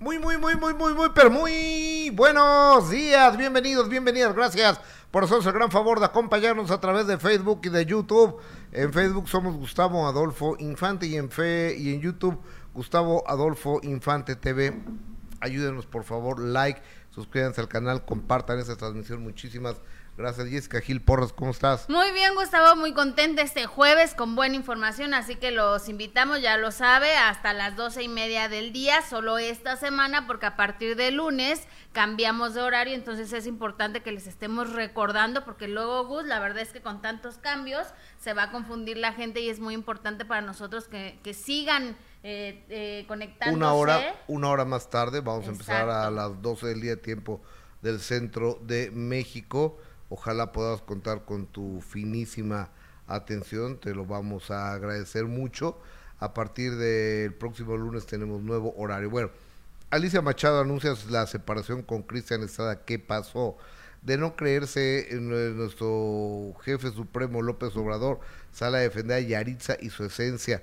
Muy, muy, muy, muy, muy, muy, pero muy buenos días, bienvenidos, bienvenidas, gracias por hacernos el gran favor de acompañarnos a través de Facebook y de YouTube. En Facebook somos Gustavo Adolfo Infante y en Fe y en YouTube Gustavo Adolfo Infante TV. Ayúdenos por favor, like, suscríbanse al canal, compartan esta transmisión. Muchísimas Gracias, Jessica Gil Porras, ¿cómo estás? Muy bien, Gustavo, muy contenta este jueves con buena información, así que los invitamos, ya lo sabe, hasta las doce y media del día, solo esta semana, porque a partir de lunes cambiamos de horario, entonces es importante que les estemos recordando, porque luego, Gus, la verdad es que con tantos cambios se va a confundir la gente y es muy importante para nosotros que, que sigan eh, eh, conectándose. Una hora, una hora más tarde, vamos a empezar a las 12 del día de tiempo del centro de México. Ojalá puedas contar con tu finísima atención, te lo vamos a agradecer mucho. A partir del próximo lunes tenemos nuevo horario. Bueno, Alicia Machado anuncia la separación con Cristian Estrada. ¿Qué pasó? De no creerse en nuestro jefe supremo López Obrador, sale a defender a Yaritza y su esencia.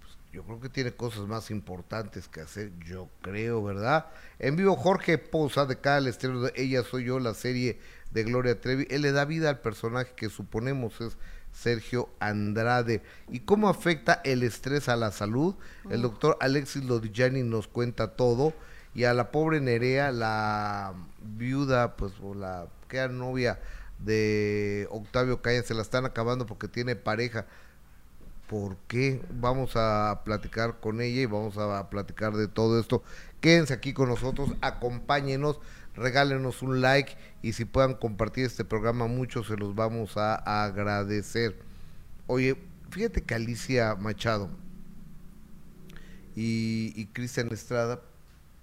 Pues, yo creo que tiene cosas más importantes que hacer, yo creo, ¿verdad? En vivo Jorge Poza de cada estreno de Ella Soy Yo, la serie de Gloria Trevi, él le da vida al personaje que suponemos es Sergio Andrade. ¿Y cómo afecta el estrés a la salud? El doctor Alexis Lodigiani nos cuenta todo. Y a la pobre Nerea, la viuda, pues, o la que era novia de Octavio Caña, se la están acabando porque tiene pareja. ¿Por qué? Vamos a platicar con ella y vamos a platicar de todo esto. Quédense aquí con nosotros, acompáñenos regálenos un like y si puedan compartir este programa, muchos se los vamos a, agradecer. Oye, fíjate que Alicia Machado y, y Cristian Estrada,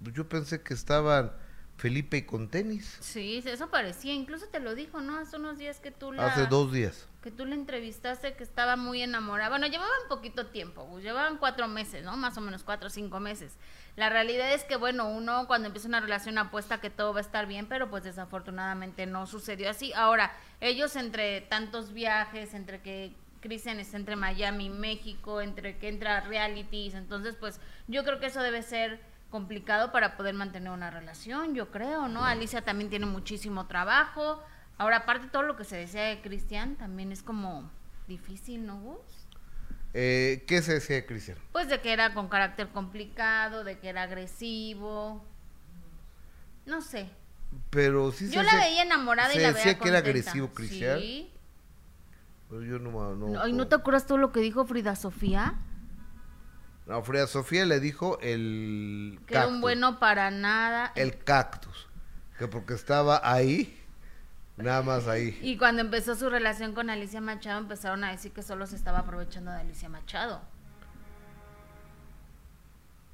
pues yo pensé que estaban Felipe y con tenis. Sí, eso parecía, incluso te lo dijo, ¿no? Hace unos días que tú la... Hace dos días. Que tú le entrevistaste que estaba muy enamorada. Bueno, llevaban poquito tiempo, llevaban cuatro meses, ¿no? Más o menos cuatro o cinco meses. La realidad es que, bueno, uno cuando empieza una relación apuesta que todo va a estar bien, pero pues desafortunadamente no sucedió así. Ahora, ellos entre tantos viajes, entre que Cristian está entre Miami y México, entre que entra realities, entonces pues yo creo que eso debe ser complicado para poder mantener una relación, yo creo, ¿no? Alicia también tiene muchísimo trabajo. Ahora, aparte todo lo que se decía de Cristian, también es como difícil, ¿no, Gus? Eh, ¿Qué se decía de Cristian? Pues de que era con carácter complicado, de que era agresivo. No sé. Pero sí Yo la veía enamorada y la veía decía que era agresivo Cristian. Sí. Pero yo no, no, ¿Y no te acuerdas todo lo que dijo Frida Sofía? No, Frida Sofía le dijo el Que era un bueno para nada. El cactus. Que porque estaba ahí Nada más ahí. Y cuando empezó su relación con Alicia Machado, empezaron a decir que solo se estaba aprovechando de Alicia Machado.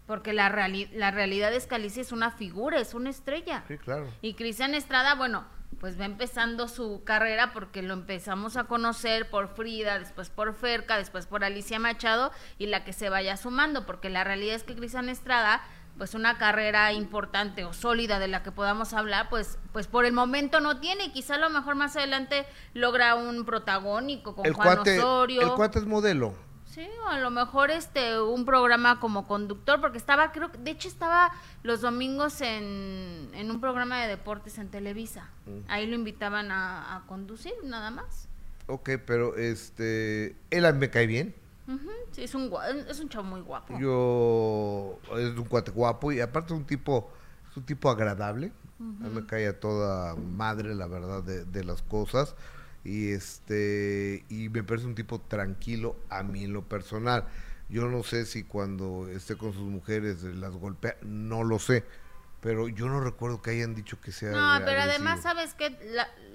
Porque la, la realidad es que Alicia es una figura, es una estrella. Sí, claro. Y Cristian Estrada, bueno, pues va empezando su carrera porque lo empezamos a conocer por Frida, después por Ferca, después por Alicia Machado y la que se vaya sumando, porque la realidad es que Cristian Estrada pues una carrera importante o sólida de la que podamos hablar, pues, pues por el momento no tiene y quizá a lo mejor más adelante logra un protagónico con Juan Osorio. El cuate es modelo. Sí, o a lo mejor este un programa como conductor, porque estaba, creo de hecho estaba los domingos en, en un programa de deportes en Televisa. Mm. Ahí lo invitaban a, a conducir, nada más. Ok, pero este, él me cae bien sí, es un, es un chavo muy guapo. Yo, es un cuate guapo y aparte es un tipo, es un tipo agradable. Me cae a toda madre, la verdad, de, las cosas. Y este, y me parece un tipo tranquilo a mí en lo personal. Yo no sé si cuando esté con sus mujeres las golpea, no lo sé. Pero yo no recuerdo que hayan dicho que sea. No, pero además, ¿sabes que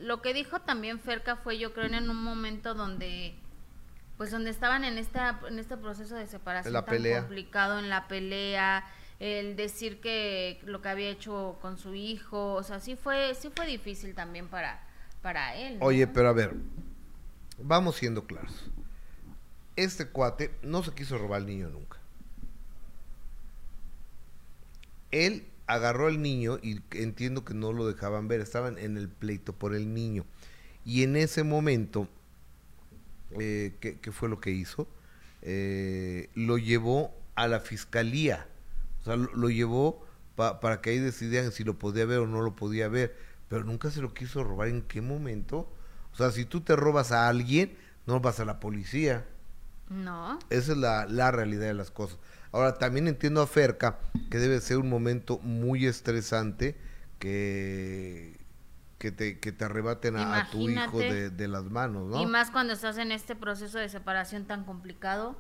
Lo que dijo también Ferca fue, yo creo, en un momento donde pues donde estaban en esta en este proceso de separación tan complicado en la pelea el decir que lo que había hecho con su hijo o sea sí fue sí fue difícil también para para él oye pero a ver vamos siendo claros. Este cuate no se quiso robar al niño nunca. Él agarró al niño y entiendo que no lo dejaban ver estaban en el pleito por el niño. Y en ese momento eh, ¿qué, fue lo que hizo? Eh, lo llevó a la fiscalía, o sea, lo, llevó para que ahí decidieran si lo podía ver o no lo podía ver, pero nunca se lo quiso robar en qué momento. O sea, si tú te robas a alguien, no vas a la policía. No. Esa es la, la realidad de las cosas. Ahora, también entiendo a Ferca que debe ser un momento muy estresante que, que, te, que te arrebaten a, tu hijo de, de, las manos, ¿no? Y más cuando estás en este proceso de separación tan complicado.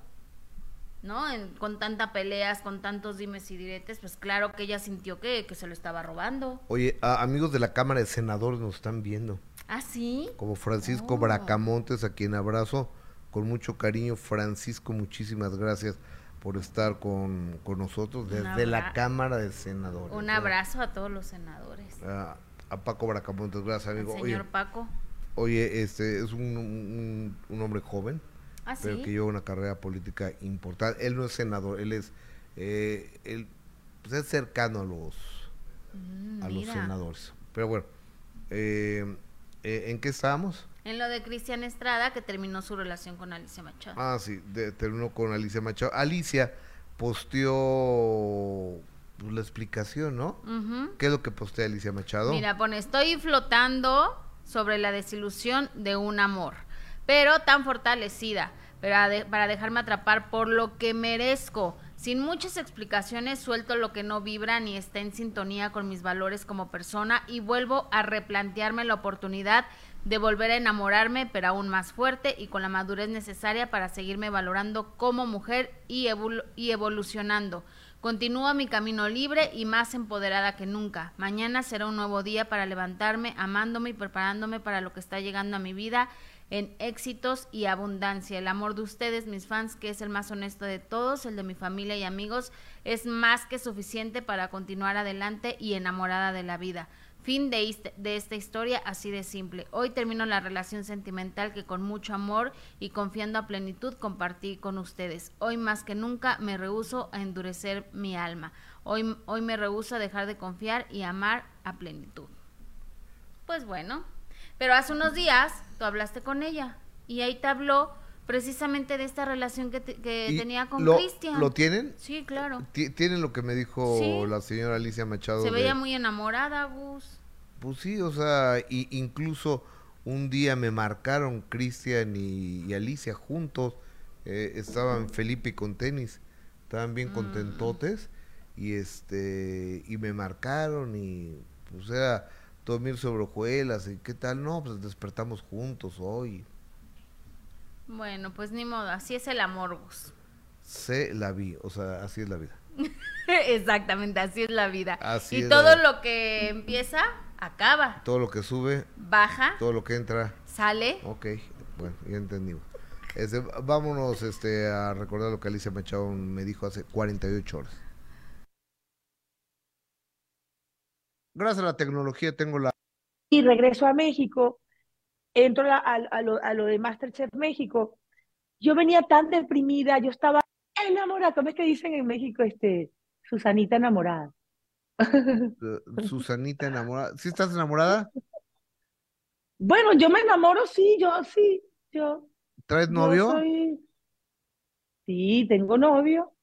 ¿no? con tanta peleas, con tantos dimes y diretes, pues claro que ella sintió que, se lo estaba robando. Oye, amigos de la Cámara de Senadores nos están viendo. ¿Ah, sí? Como Francisco oh. Bracamontes, a quien abrazo con mucho cariño. Francisco, muchísimas gracias por estar con, nosotros desde la Cámara de Senadores. Un abrazo a todos los senadores. A Paco Bracamontes, gracias, amigo. señor Paco. Oye, este es un, un hombre joven ¿Ah, pero que lleva una carrera política importante. Él no es senador, él es, eh, él, pues es cercano a los, mm, a los senadores. Pero bueno, eh, eh, ¿en qué estábamos? En lo de Cristian Estrada, que terminó su relación con Alicia Machado. Ah, sí, terminó con Alicia Machado. Alicia posteó pues, la explicación, ¿no? ¿Qué es lo que postea Alicia Machado? Mira, pone, estoy flotando sobre la desilusión de un amor pero tan fortalecida para, para dejarme atrapar por lo que merezco. Sin muchas explicaciones suelto lo que no vibra ni está en sintonía con mis valores como persona y vuelvo a replantearme la oportunidad de volver a enamorarme, pero aún más fuerte y con la madurez necesaria para seguirme valorando como mujer y, y evolucionando. Continúo mi camino libre y más empoderada que nunca. Mañana será un nuevo día para levantarme, amándome y preparándome para lo que está llegando a mi vida en éxitos y abundancia. El amor de ustedes, mis fans, que es el más honesto de todos, el de mi familia y amigos, es más que suficiente para continuar adelante y enamorada de la vida. Fin de, de, esta historia así de simple. Hoy termino la relación sentimental que con mucho amor y confiando a plenitud compartí con ustedes. Hoy más que nunca me rehuso a endurecer mi alma. Hoy, hoy me rehuso a dejar de confiar y amar a plenitud. Pues bueno, pero hace unos días tú hablaste con ella y ahí te habló precisamente de esta relación que, tenía con Cristian. ¿Lo tienen? Sí, claro. ¿Tienen lo que me dijo la señora Alicia Machado? Se veía muy enamorada, Gus. Pues sí, o sea, y, incluso un día me marcaron Cristian y, Alicia juntos. Eh, estaban Felipe con tenis. Estaban bien mm. contentotes. Y este y me marcaron y pues era dormir sobre hojuelas y qué tal, no, pues despertamos juntos hoy. Bueno, pues ni modo, así es el amor, vos. Se la vi, o sea, así es la vida. Exactamente, así es la vida. y todo lo que empieza, acaba. Todo lo que sube, baja. Todo lo que entra, sale. Ok, bueno, ya entendimos. Este, vámonos este, a recordar lo que Alicia Machado me dijo hace 48 horas. gracias a la tecnología tengo la... Y regreso a México, entro a, lo, a lo de Masterchef México. Yo venía tan deprimida, yo estaba enamorada, ¿cómo es que dicen en México este, Susanita enamorada? Eh, Susanita enamorada. ¿Sí estás enamorada? Bueno, yo me enamoro, sí, yo sí, yo. ¿Traes novio? Sí, tengo novio.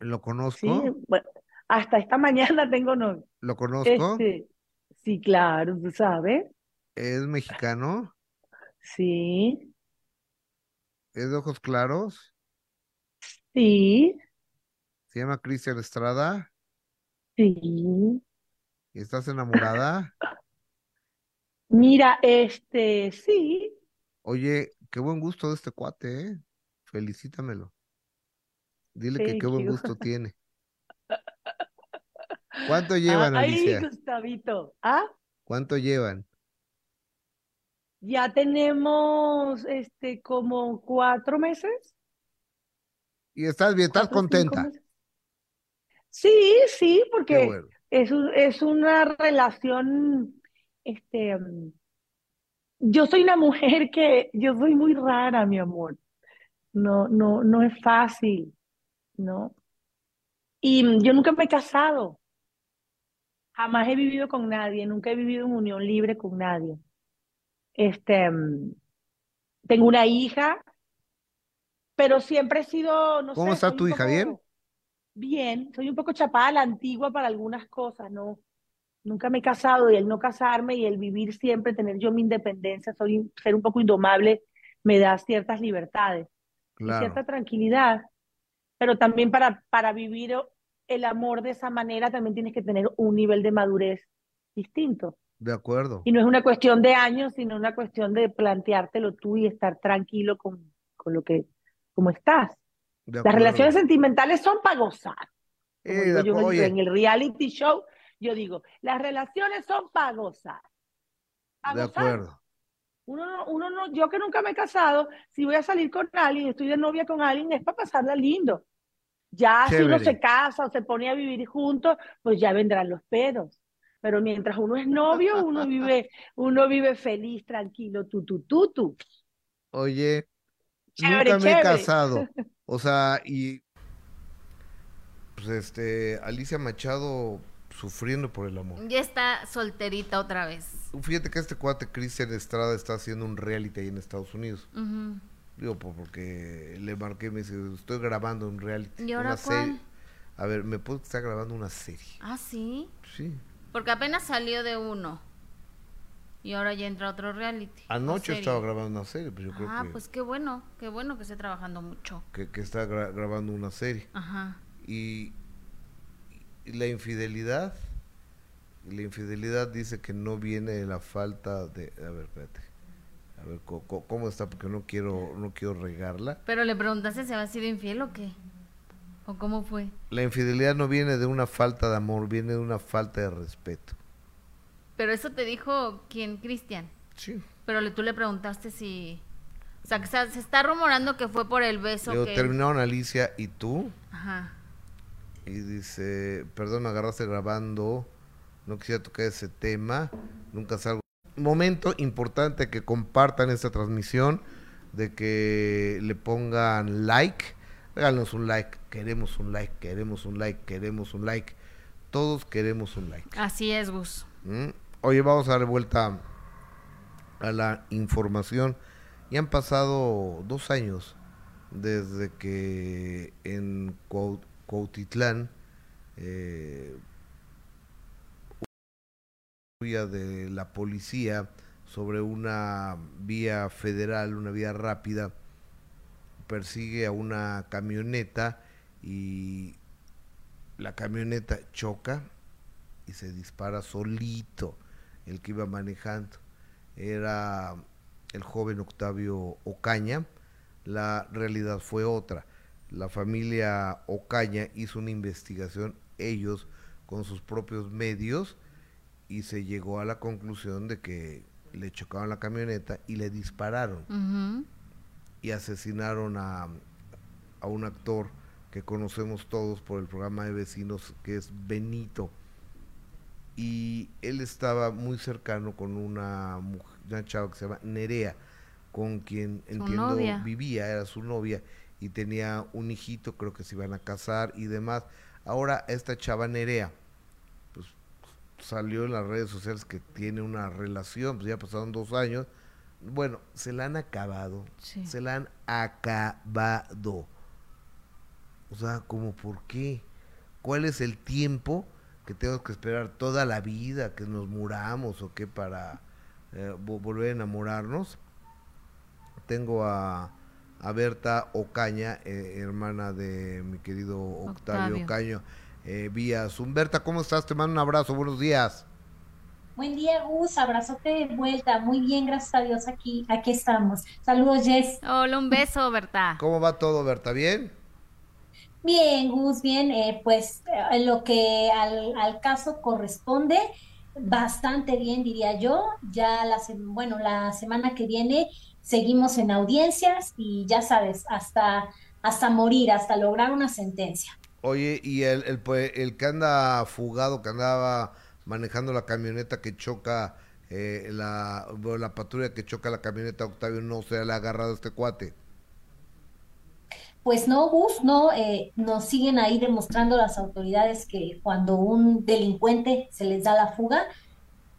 ¿Lo conozco? Sí, bueno, hasta esta mañana tengo novio. ¿Lo conozco? Este, sí, claro, tú sabes. ¿Es mexicano? Sí. ¿Es de ojos claros? Sí. ¿Se llama Cristian Estrada? Sí. ¿Y estás enamorada? Mira, este, sí. Oye, qué buen gusto de este cuate, ¿eh? Felicítamelo. Dile que qué buen gusto tiene. ¿Cuánto llevan, ah, Alicia? Ahí, Gustavito. ¿Ah? ¿Cuánto llevan? Ya tenemos este como cuatro meses. ¿Y estás bien? ¿Estás contenta? Sí, sí, porque es, es una relación, este, yo soy una mujer que, yo soy muy rara, mi amor. No, no, no es fácil, ¿no? Y yo nunca me he casado. Jamás he vivido con nadie, nunca he vivido en unión libre con nadie. Este, tengo una hija, pero siempre he sido, no ¿Cómo está tu hija? ¿Bien? Bien, soy un poco chapada a la antigua para algunas cosas, ¿no? Nunca me he casado y el no casarme y el vivir siempre, tener yo mi independencia, soy ser un poco indomable, me da ciertas libertades, cierta tranquilidad. Pero también para, para vivir el amor de esa manera también tienes que tener un nivel de madurez distinto. De acuerdo. Y no es una cuestión de años, sino una cuestión de planteártelo tú y estar tranquilo con, con lo que, como estás. Las relaciones sentimentales son para gozar. Eh, yo en el reality show, yo digo, las relaciones son para gozar. de acuerdo. Uno, uno no, yo que nunca me he casado, si voy a salir con alguien, estoy de novia con alguien, es para pasarla lindo. Ya si uno se casa o se pone a vivir juntos, pues ya vendrán los pedos. Pero mientras uno es novio, uno vive, uno vive feliz, tranquilo, tu, tu, tu, tu. Oye, nunca me he casado. O sea, y pues este, Alicia Machado sufriendo por el amor. Ya está solterita otra vez. Fíjate que este cuate Cristian Estrada está haciendo un reality ahí en Estados Unidos. Digo, porque le marqué, me dice, estoy grabando un reality. ¿Y ahora cuál? A ver, ¿me puedo estar grabando una serie? ¿Ah, sí? Sí. Porque apenas salió de uno. Y ahora ya entra otro reality. Anoche estaba grabando una serie, pues yo creo ah, pues qué bueno, qué bueno que esté trabajando mucho. Que, que está grabando una serie. Ajá. Y, la infidelidad, la infidelidad dice que no viene de la falta de... A ver, espérate. A ver, ¿cómo, está? Porque no quiero, no quiero regarla. Pero le preguntaste si había sido infiel o qué. ¿O cómo fue? La infidelidad no viene de una falta de amor, viene de una falta de respeto. Pero eso te dijo quién, Cristian. Sí. Pero tú le preguntaste si... O sea, que se, está rumorando que fue por el beso que... terminaron Alicia y tú. Ajá. Y dice, perdón, me agarraste grabando, no quisiera tocar ese tema, nunca salgo. Momento importante que compartan esta transmisión, de que le pongan like, regálenos un like, queremos un like, queremos un like, queremos un like, todos queremos un like. Así es, Gus. ¿Mm? Oye, vamos a dar vuelta a la información. Y han pasado dos años desde que en Cuautitlán eh, de la policía sobre una vía federal, una vía rápida, persigue a una camioneta y la camioneta choca y se dispara solito el que iba manejando. Era el joven Octavio Ocaña. La realidad fue otra. La familia Ocaña hizo una investigación, ellos con sus propios medios, y se llegó a la conclusión de que le chocaron la camioneta y le dispararon. Y asesinaron a, a un actor que conocemos todos por el programa de vecinos, que es Benito y él estaba muy cercano con una, una chava que se llama Nerea, con quien entiendo vivía, era su novia y tenía un hijito, creo que se iban a casar y demás. Ahora esta chava Nerea, pues salió en las redes sociales que tiene una relación, pues ya pasaron dos años. Bueno, se la han acabado, se la han acabado. O sea, como por qué? ¿Cuál es el tiempo? que tengo que esperar toda la vida, que nos muramos o qué para eh, volver a enamorarnos. Tengo a, a Berta Ocaña, eh, hermana de mi querido Octavio, Ocaño, eh, vía Zoom. Berta, ¿cómo estás? Te mando un abrazo, buenos días. Buen día, Gus, abrazote de vuelta. Muy bien, gracias a Dios, aquí, aquí estamos. Saludos, Jess. Hola, un beso, Berta. ¿Cómo va todo, Berta? ¿Bien? Bien, Gus, bien, eh, pues eh, lo que al, al, caso corresponde, bastante bien, diría yo. Ya la, bueno, la semana que viene seguimos en audiencias y ya sabes, hasta, hasta morir, hasta lograr una sentencia. Oye, y el, el, pues, el que anda fugado, que andaba manejando la camioneta que choca, eh, la, la patrulla que choca la camioneta, Octavio, no se le ha agarrado este cuate. Pues no, Gus, no, eh, nos siguen ahí demostrando las autoridades que cuando un delincuente se les da la fuga,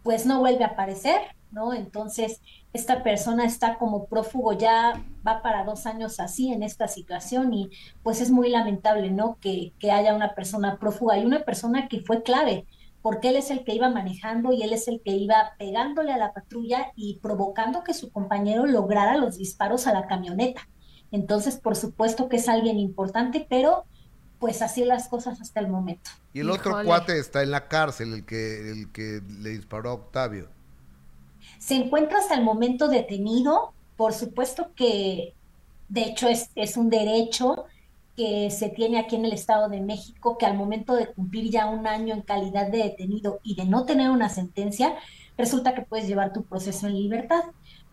pues no vuelve a aparecer, ¿no? Entonces, esta persona está como prófugo, ya va para dos años así en esta situación y pues es muy lamentable, ¿no? Que, que haya una persona prófuga y una persona que fue clave, porque él es el que iba manejando y él es el que iba pegándole a la patrulla y provocando que su compañero lograra los disparos a la camioneta. Entonces, por supuesto que es alguien importante, pero pues así las cosas hasta el momento. Y el otro cuate está en la cárcel, el que, el que le disparó a Octavio. Se encuentra hasta el momento detenido, por supuesto que de hecho es, es un derecho que se tiene aquí en el Estado de México, que al momento de cumplir ya un año en calidad de detenido y de no tener una sentencia, resulta que puedes llevar tu proceso en libertad.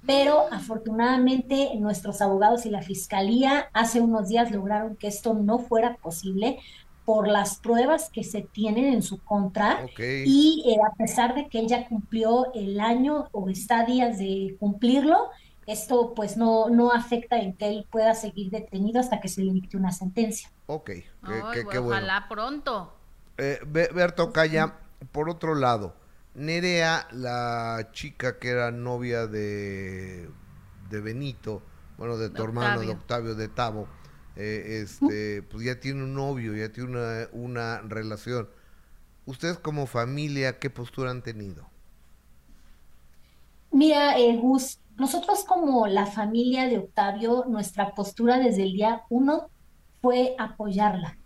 Pero afortunadamente nuestros abogados y la fiscalía hace unos días lograron que esto no fuera posible por las pruebas que se tienen en su contra. Y eh, a pesar de que él ya cumplió el año o está a días de cumplirlo, esto pues no, no afecta en que él pueda seguir detenido hasta que se le dicte una sentencia. Ok, qué, Ojalá pronto. Eh, Berto Calla, por otro lado, Nerea, la chica que era novia de, de Benito, bueno, de tu hermano, de Octavio, de Tavo, eh, este, pues ya tiene un novio, ya tiene una, una relación. ¿Ustedes como familia qué postura han tenido? Mira, eh, Gus, nosotros como la familia de Octavio, nuestra postura desde el día uno fue apoyarla.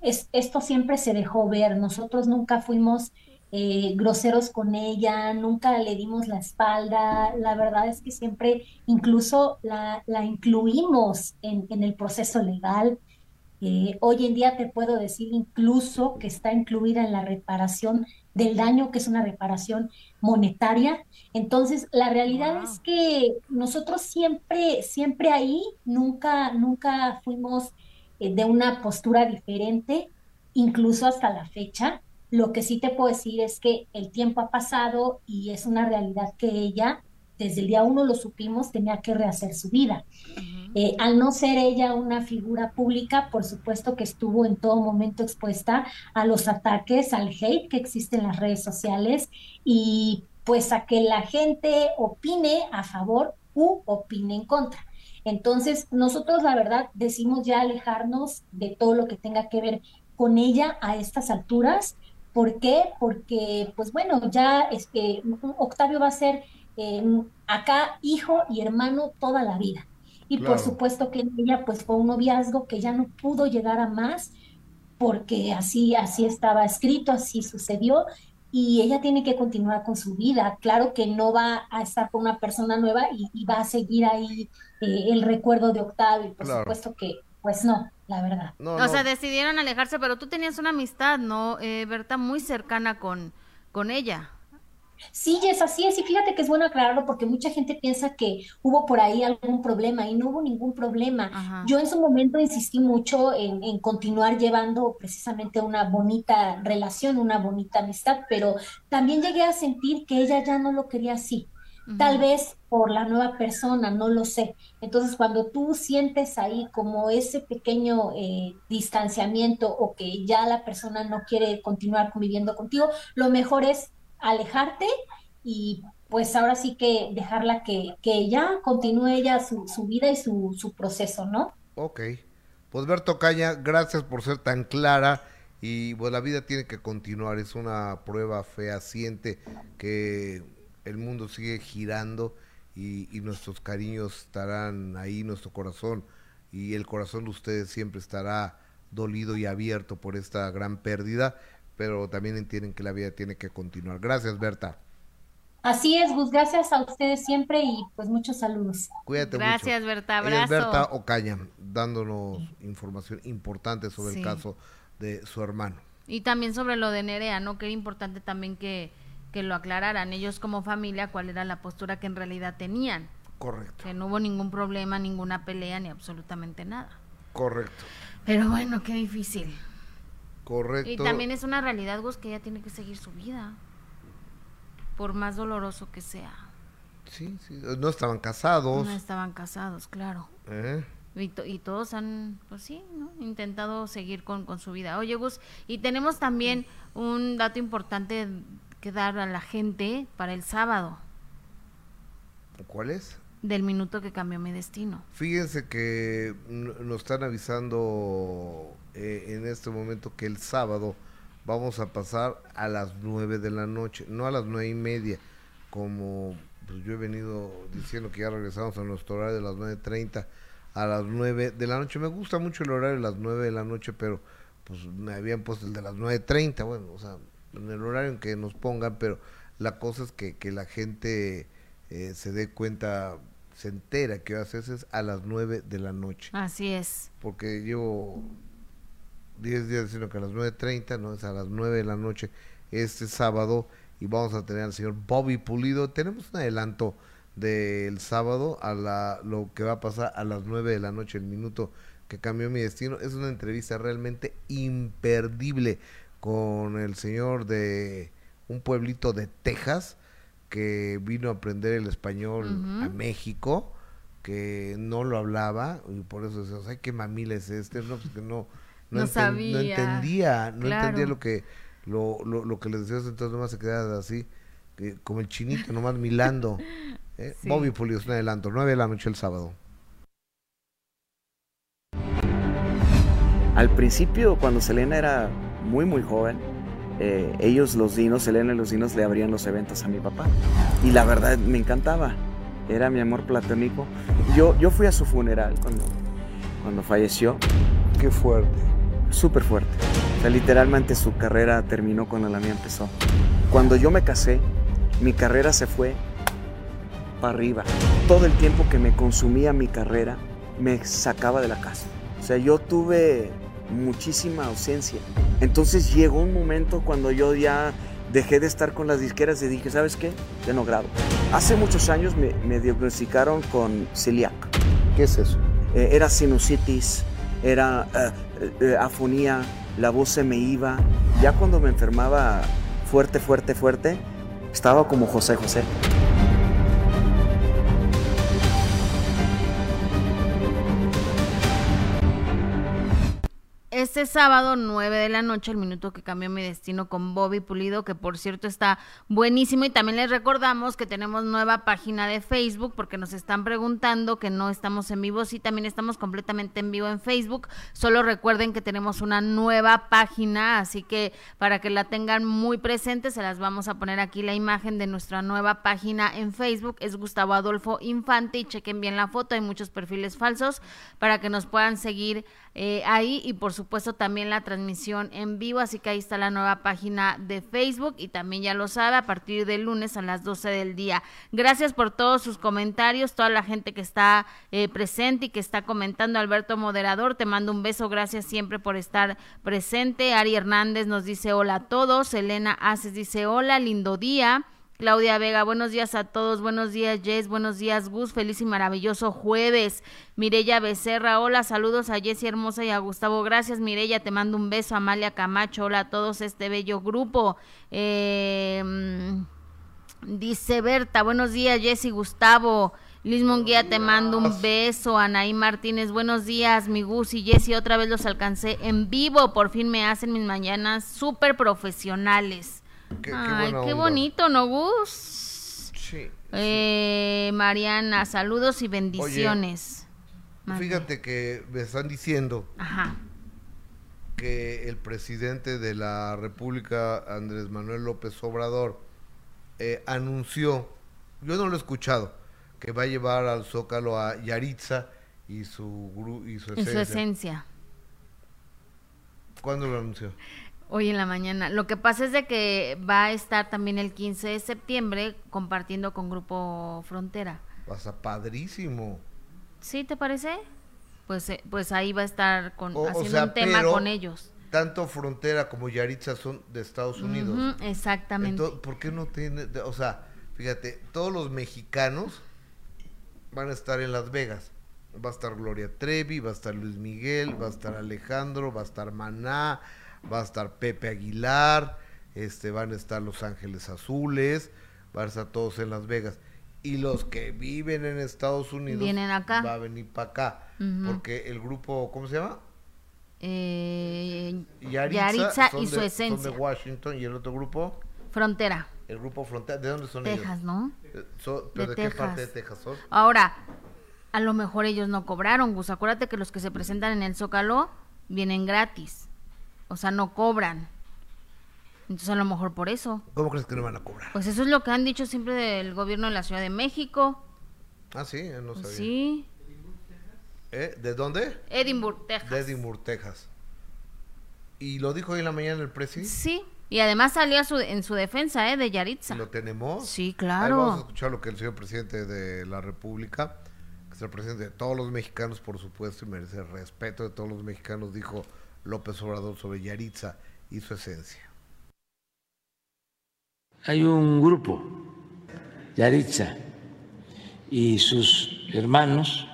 Es, esto siempre se dejó ver, nosotros nunca fuimos eh, groseros con ella, nunca le dimos la espalda, la verdad es que siempre incluso la, la incluimos en, en, el proceso legal. Eh, hoy en día te puedo decir incluso que está incluida en la reparación del daño, que es una reparación monetaria. Entonces, la realidad es que nosotros siempre, siempre ahí, nunca, nunca fuimos eh, de una postura diferente, incluso hasta la fecha. Lo que sí te puedo decir es que el tiempo ha pasado y es una realidad que ella, desde el día uno lo supimos, tenía que rehacer su vida. Eh, al no ser ella una figura pública, por supuesto que estuvo en todo momento expuesta a los ataques, al hate que existe en las redes sociales y pues a que la gente opine a favor u opine en contra. Entonces, nosotros la verdad decimos ya alejarnos de todo lo que tenga que ver con ella a estas alturas. ¿Por qué? Porque, pues bueno, ya es que Octavio va a ser eh, acá hijo y hermano toda la vida. Y por supuesto que ella pues fue un noviazgo que ya no pudo llegar a más porque así, así estaba escrito, así sucedió y ella tiene que continuar con su vida. Claro que no va a estar con una persona nueva y, va a seguir ahí eh, el recuerdo de Octavio. Por supuesto que, pues no, la verdad. o sea, decidieron alejarse, pero tú tenías una amistad, ¿no, eh, Berta, muy cercana con, con ella? Sí, es así es. Y fíjate que es bueno aclararlo porque mucha gente piensa que hubo por ahí algún problema y no hubo ningún problema. Yo en su momento insistí mucho en, continuar llevando precisamente una bonita relación, una bonita amistad, pero también llegué a sentir que ella ya no lo quería así. Tal vez por la nueva persona, no lo sé. Entonces, cuando tú sientes ahí como ese pequeño eh, distanciamiento o que ya la persona no quiere continuar conviviendo contigo, lo mejor es alejarte y pues ahora sí que dejarla que, que ella continúe ella su, su vida y su, su, proceso, ¿no? Ok. Pues Berto Caña, gracias por ser tan clara y pues la vida tiene que continuar, es una prueba fehaciente que el mundo sigue girando y, y nuestros cariños estarán ahí, nuestro corazón y el corazón de ustedes siempre estará dolido y abierto por esta gran pérdida, pero también entienden que la vida tiene que continuar. Gracias, Berta. Así es, Gus, gracias a ustedes siempre y pues muchos saludos. Cuídate gracias, Berta, abrazo. Es Berta Ocaña, dándonos información importante sobre el caso de su hermano. Y también sobre lo de Nerea, ¿no? Que era importante también que, que lo aclararan ellos como familia cuál era la postura que en realidad tenían. Correcto. Que no hubo ningún problema, ninguna pelea, ni absolutamente nada. Correcto. Pero bueno, qué difícil. Correcto. Y también es una realidad, Gus, que ella tiene que seguir su vida, por más doloroso que sea. Sí, sí, no estaban casados. No estaban casados, claro. ¿Eh? Y, todos han, pues sí, ¿no? intentado seguir con, con su vida. Oye, Gus, y tenemos también un dato importante que dar a la gente para el sábado. ¿Cuál es? Del minuto que cambió mi destino. Fíjense que nos están avisando eh, en este momento que el sábado vamos a pasar a las nueve de la noche, no a las nueve y media, como pues, yo he venido diciendo que ya regresamos a nuestro horario de las 9.30 a las 9 de la noche. Me gusta mucho el horario de las 9 de la noche, pero pues me habían puesto el de las 9.30, bueno, o sea, en el horario en que nos pongan, pero la cosa es que, que la gente eh, se dé cuenta, se entera que haces es a las 9 de la noche. Así es. Porque llevo 10 días diciendo que a las 9.30, no, es a las 9 de la noche este sábado y vamos a tener al señor Bobby Pulido. Tenemos un adelanto del sábado a la, lo que va a pasar a las 9 de la noche, el minuto que cambió mi destino. Es una entrevista realmente imperdible con el señor de un pueblito de Texas que vino a aprender el español a México, que no lo hablaba, y por eso decíamos, ay, qué mamila es este, no, porque no, no, sabía. no entendía, no entendía lo que lo, lo, lo que les decías, entonces nomás se quedaba así, como el chinito, nomás milando. ¿eh? Bobby Pulido un adelanto, 9 de la noche el sábado. Al principio, cuando Selena era muy, muy joven, eh, ellos, los dinos, Selena y los dinos, le abrían los eventos a mi papá. Y la verdad me encantaba. Era mi amor platónico. Yo, yo fui a su funeral cuando, cuando falleció. Qué fuerte. Súper fuerte. O sea, literalmente su carrera terminó cuando la mía empezó. Cuando yo me casé, mi carrera se fue para arriba. Todo el tiempo que me consumía mi carrera me sacaba de la casa. O sea, yo tuve muchísima ausencia. Entonces llegó un momento cuando yo ya dejé de estar con las disqueras y dije, ¿sabes qué? Ya no grabo. Hace muchos años me, diagnosticaron con celiac. ¿Qué es eso? Eh, era sinusitis, era eh, eh, afonía, la voz se me iba. Ya cuando me enfermaba fuerte, fuerte, fuerte, estaba como José José. Este sábado, 9 de la noche, el minuto que cambió mi destino con Bobby Pulido, que por cierto está buenísimo. Y también les recordamos que tenemos nueva página de Facebook, porque nos están preguntando que no estamos en vivo. Sí, también estamos completamente en vivo en Facebook. Solo recuerden que tenemos una nueva página, así que para que la tengan muy presente, se las vamos a poner aquí la imagen de nuestra nueva página en Facebook. Es Gustavo Adolfo Infante y chequen bien la foto. Hay muchos perfiles falsos para que nos puedan seguir eh, ahí y por supuesto también la transmisión en vivo, así que ahí está la nueva página de Facebook y también ya lo sabe a partir del lunes a las 12 del día. Gracias por todos sus comentarios, toda la gente que está eh, presente y que está comentando. Alberto Moderador, te mando un beso, gracias siempre por estar presente. Ari Hernández nos dice hola a todos, Elena Aces dice hola, lindo día. Claudia Vega, buenos días a todos, buenos días Jess, buenos días Gus, feliz y maravilloso jueves. Mirella Becerra, hola, saludos a Jessy Hermosa y a Gustavo, gracias Mirella, te mando un beso, Amalia Camacho, hola a todos este bello grupo. Eh, dice Berta, buenos días Jessy, Gustavo. Liz Monguía, te mando un beso. Anaí Martínez, buenos días. Mi Gus y Jessy, otra vez los alcancé en vivo. Por fin me hacen mis mañanas súper profesionales. Ay, qué, bonito, ¿no, Gus? Sí. Eh, Mariana, saludos y bendiciones. fíjate que me están diciendo que el presidente de la República, Andrés Manuel López Obrador, eh, anunció, yo no lo he escuchado, que va a llevar al Zócalo a Yaritza y su, y su esencia. su esencia. ¿Cuándo lo anunció? Hoy en la mañana. Lo que pasa es de que va a estar también el 15 de septiembre compartiendo con Grupo Frontera. Pasa padrísimo. ¿Sí te parece? Pues, eh, pues ahí va a estar con, haciendo un tema con ellos. Tanto Frontera como Yaritza son de Estados Unidos. exactamente. ¿Por qué no tiene, o sea, fíjate, todos los mexicanos van a estar en Las Vegas. Va a estar Gloria Trevi, va a estar Luis Miguel, va a estar Alejandro, va a estar Maná, va a estar Pepe Aguilar, este, van a estar Los Ángeles Azules, van a estar todos en Las Vegas. Y los que viven en Estados Unidos vienen acá. Va a venir para acá. Porque el grupo, ¿cómo se llama? Eh, Yaritza, y su esencia. Son de Washington y el otro grupo. Frontera. El grupo Frontera, ¿de dónde son ellos? Texas, ¿no? Eh, ¿De, qué parte de Texas son? Ahora, a lo mejor ellos no cobraron, Gus. Acuérdate que los que se presentan en el Zócalo vienen gratis. O sea, no cobran. Entonces a lo mejor por eso. ¿Cómo crees que no van a cobrar? Pues eso es lo que han dicho siempre del gobierno de la Ciudad de México. Ah, sí, no pues sabía. Sí. ¿Eh? ¿De dónde? Edinburgh, Texas. De Edinburgh, Texas. ¿Y lo dijo hoy en la mañana el presidente? Sí. Y además salió en su defensa, ¿eh? De Yaritza. ¿Lo tenemos? Sí, claro. vamos a escuchar lo que el señor presidente de la República, que es el presidente de todos los mexicanos, por supuesto, y merece el respeto de todos los mexicanos, dijo López Obrador sobre Yaritza y su esencia. Hay un grupo, Yaritza, y sus hermanos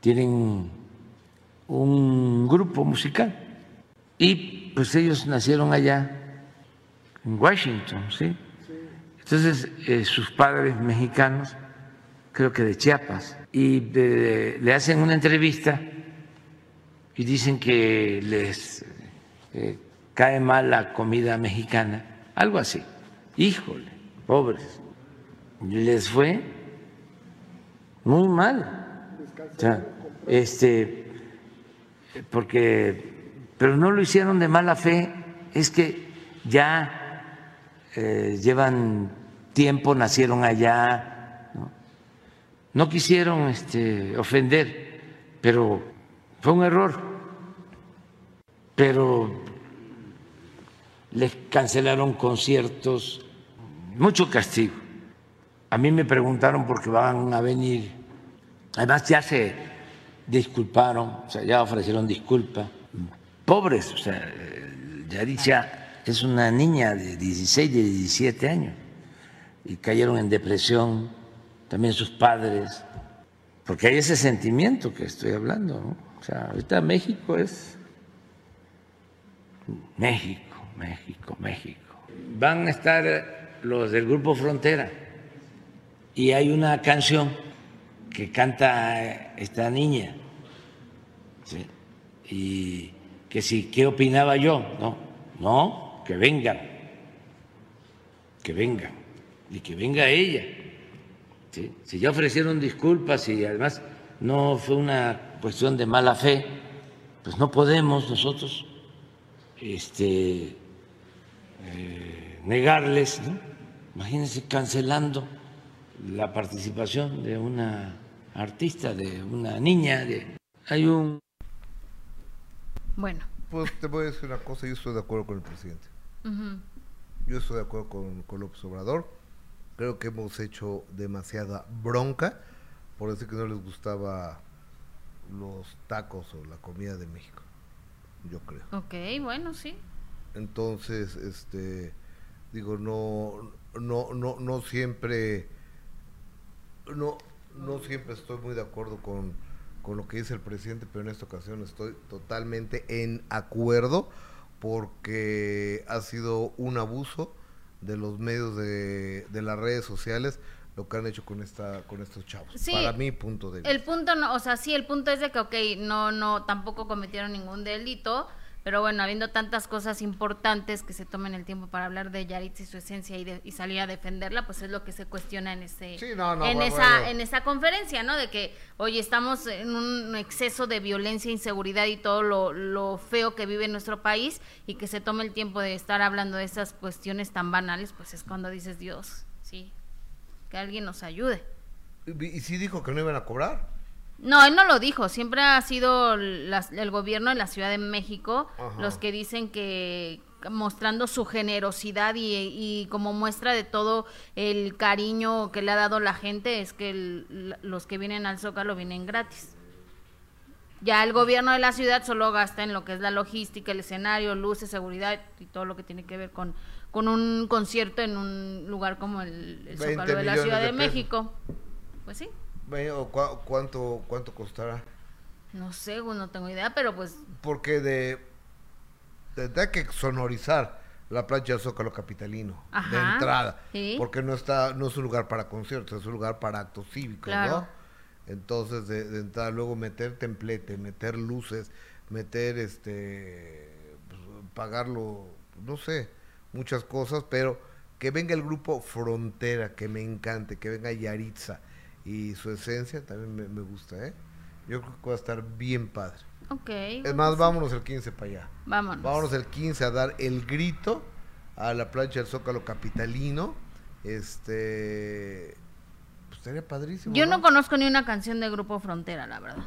tienen un grupo musical y pues ellos nacieron allá en Washington, ¿sí? Entonces eh, sus padres mexicanos, creo que de Chiapas, y le hacen una entrevista y dicen que les eh, cae mal la comida mexicana, algo así. Híjole, pobres. Les fue muy mal. O sea, este, porque, pero no lo hicieron de mala fe, es que ya eh, llevan tiempo, nacieron allá, no, no quisieron este, ofender, pero fue un error, pero les cancelaron conciertos, mucho castigo. A mí me preguntaron por qué van a venir, además ya se disculparon, o sea, ya ofrecieron disculpas. Pobres, o sea, Yaritza es una niña de 16, de 17 años y cayeron en depresión, también sus padres, porque hay ese sentimiento que estoy hablando, ¿no? O sea, ahorita México es México, México, México. Van a estar los del grupo Frontera y hay una canción que canta esta niña. Y que si, ¿qué opinaba yo? No, no, que vengan, que vengan, y que venga ella. Si ya ofrecieron disculpas y además no fue una cuestión de mala fe, pues no podemos nosotros este, eh, negarles, imagínense cancelando la participación de una artista, de una niña, de hay un bueno. Pues te voy a decir una cosa, yo estoy de acuerdo con el presidente. Yo estoy de acuerdo con, con López Obrador. Creo que hemos hecho demasiada bronca por decir que no les gustaba los tacos o la comida de México, yo creo. Ok, bueno, sí. Entonces, este, digo, no, no, no, no siempre, no, no siempre estoy muy de acuerdo con, con lo que dice el presidente, pero en esta ocasión estoy totalmente en acuerdo porque ha sido un abuso de los medios de, de las redes sociales lo que han hecho con esta con estos chavos. Para mi punto de vista. el punto no o sea sí el punto es de que ok, no no tampoco cometieron ningún delito pero bueno habiendo tantas cosas importantes que se tomen el tiempo para hablar de Yaritza y su esencia y, y salir a defenderla pues es lo que se cuestiona en ese en esa en esa conferencia no de que oye estamos en un exceso de violencia inseguridad y todo lo, lo feo que vive nuestro país y que se tome el tiempo de estar hablando de esas cuestiones tan banales pues es cuando dices Dios sí que alguien nos ayude. ¿Y, si dijo que no iban a cobrar? No, él no lo dijo, siempre ha sido el gobierno de la Ciudad de México los que dicen que mostrando su generosidad y, como muestra de todo el cariño que le ha dado la gente es que los que vienen al Zócalo vienen gratis. Ya el gobierno de la ciudad solo gasta en lo que es la logística, el escenario, luces, seguridad y todo lo que tiene que ver con, con un concierto en un lugar como el, Zócalo de la Ciudad de, México. Pues sí. ¿Cuánto, ¿Cuánto costará? No sé, no tengo idea, pero pues... Porque de... Tendrá que sonorizar la plancha del Zócalo Capitalino de entrada. Porque no está no es un lugar para conciertos, es un lugar para actos cívicos, ¿no? Entonces, de, de, entrada, luego meter templete, meter luces, meter este... Pues, pagarlo, no sé muchas cosas, pero que venga el grupo Frontera, que me encante, que venga Yaritza y su esencia también me, gusta, ¿eh? Yo creo que va a estar bien padre. Ok. Es más, vámonos el 15 para allá. Vámonos. Vámonos el 15 a dar el grito a la plancha del Zócalo Capitalino. Este. Pues sería padrísimo. Yo ¿no? conozco ni una canción de Grupo Frontera, la verdad.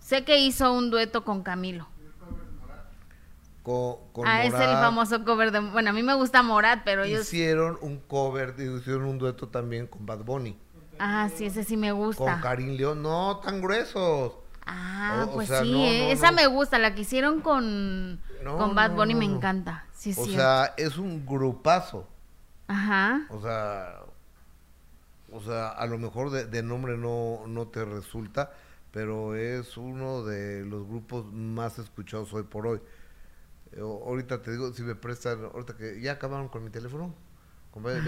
Sé que hizo un dueto con Camilo. Con, ah, es el famoso cover de... Bueno, a mí me gusta Morat, pero ellos... Hicieron un cover, hicieron un dueto también con Bad Bunny. Ah, sí, ese sí me gusta. Con Karim León, no, tan gruesos. Ah, pues sí, eh, esa me gusta, la que hicieron con, con Bad Bunny me encanta. Sí, o sea, es un grupazo. Ajá. O sea, o sea, a lo mejor de, de nombre no, no te resulta, pero es uno de los grupos más escuchados hoy por hoy. Eh, ahorita te digo, si me prestan, ahorita que ya acabaron con mi teléfono, eh,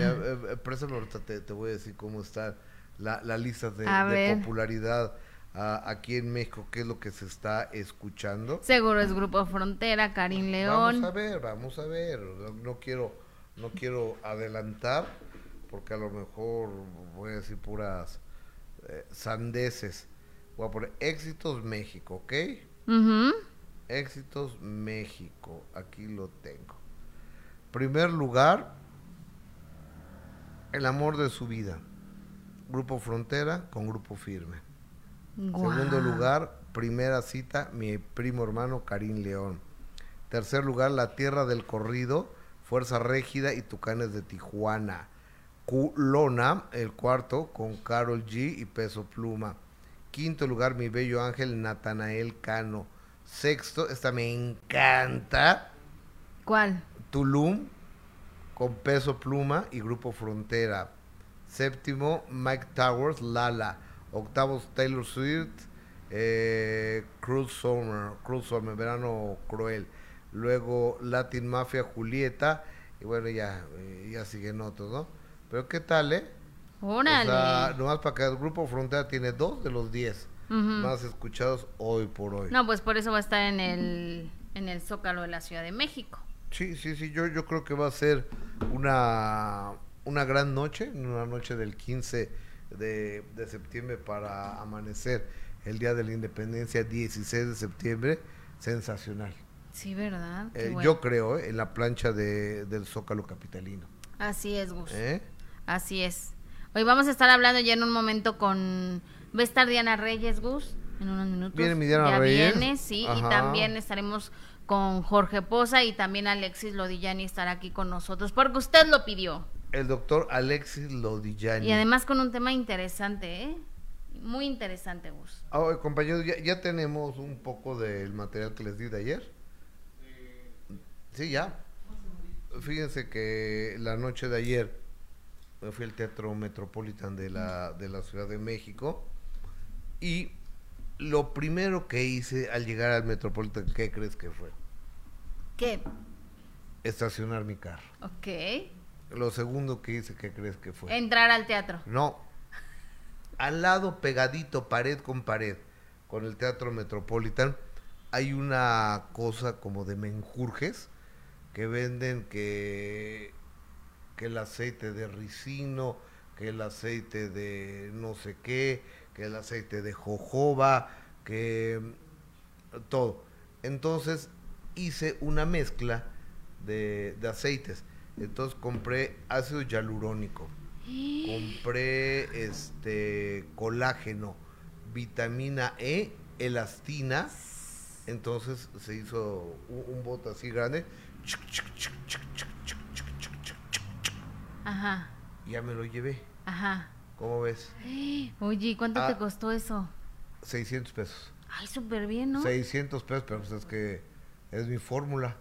eh, préstame, ahorita te, voy a decir cómo está la, la lista de, popularidad aquí en México, qué es lo que se está escuchando. Seguro es Grupo Frontera, Karim León. Vamos a ver, vamos a ver, no quiero, no quiero adelantar, porque a lo mejor voy a decir puras sandeces Voy a poner Éxitos México, ¿ok? Éxitos México. Aquí lo tengo. Primer lugar, El amor de su vida. Grupo Frontera con Grupo Firme. Segundo lugar, primera cita, mi primo hermano Karim León. Tercer lugar, La Tierra del Corrido, Fuerza Régida y Tucanes de Tijuana. Culona, el cuarto, con Carol G y Peso Pluma. Quinto lugar, mi bello ángel Natanael Cano. Sexto, esta me encanta. ¿Cuál? Tulum, con peso pluma y grupo Frontera. Séptimo, Mike Towers, Lala. Octavos, Taylor Swift, eh, Cruz Summer, Cruz Summer, Verano Cruel. Luego Latin Mafia, Julieta. Y bueno, ya, eh, ya siguen otros, ¿no? Pero ¿qué tal, eh? Órale. O sea, nomás para que el Grupo Frontera tiene dos de los diez más escuchados hoy por hoy. No, pues por eso va a estar en el, en el Zócalo de la Ciudad de México. Sí, sí, sí, yo, yo creo que va a ser una, una gran noche, una noche del 15 de, septiembre para amanecer el Día de la Independencia, 16 de septiembre, sensacional. Sí, ¿verdad? Eh, yo creo, eh, en la plancha de, del Zócalo Capitalino. Así es, Gus. ¿Eh? Así es. Hoy vamos a estar hablando ya en un momento con... Va a estar Diana Reyes, Gus, en unos minutos. Viene mi Diana ya Reyes. Viene, sí, y también estaremos con Jorge Poza y también Alexis Lodillani estará aquí con nosotros, porque usted lo pidió. El doctor Alexis Lodillani. Y además con un tema interesante, ¿eh? Muy interesante, Gus. Ah, compañeros, ya, ya tenemos un poco del material que les di de ayer. Sí, ya. Fíjense que la noche de ayer fui al Teatro Metropolitan de la, de la Ciudad de México y lo primero que hice al llegar al Metropolitan, ¿qué crees que fue? ¿Qué? Estacionar mi carro. Ok. Lo segundo que hice, ¿qué crees que fue? Entrar al teatro. No. Al lado, pegadito, pared con pared, con el Teatro Metropolitan, hay una cosa como de menjurjes que venden que que el aceite de ricino, que el aceite de no sé qué, que el aceite de jojoba, que mm, todo. Entonces hice una mezcla de, aceites. Entonces compré ácido hialurónico, compré este colágeno, vitamina E, elastina. Entonces se hizo un, bote así grande. Ajá. Ya me lo llevé. Ajá. ¿Cómo ves? Oye, ¿cuánto te ah. costó eso? 600 pesos. Ay, súper bien, ¿no? 600 pesos, pero pues es que es mi fórmula.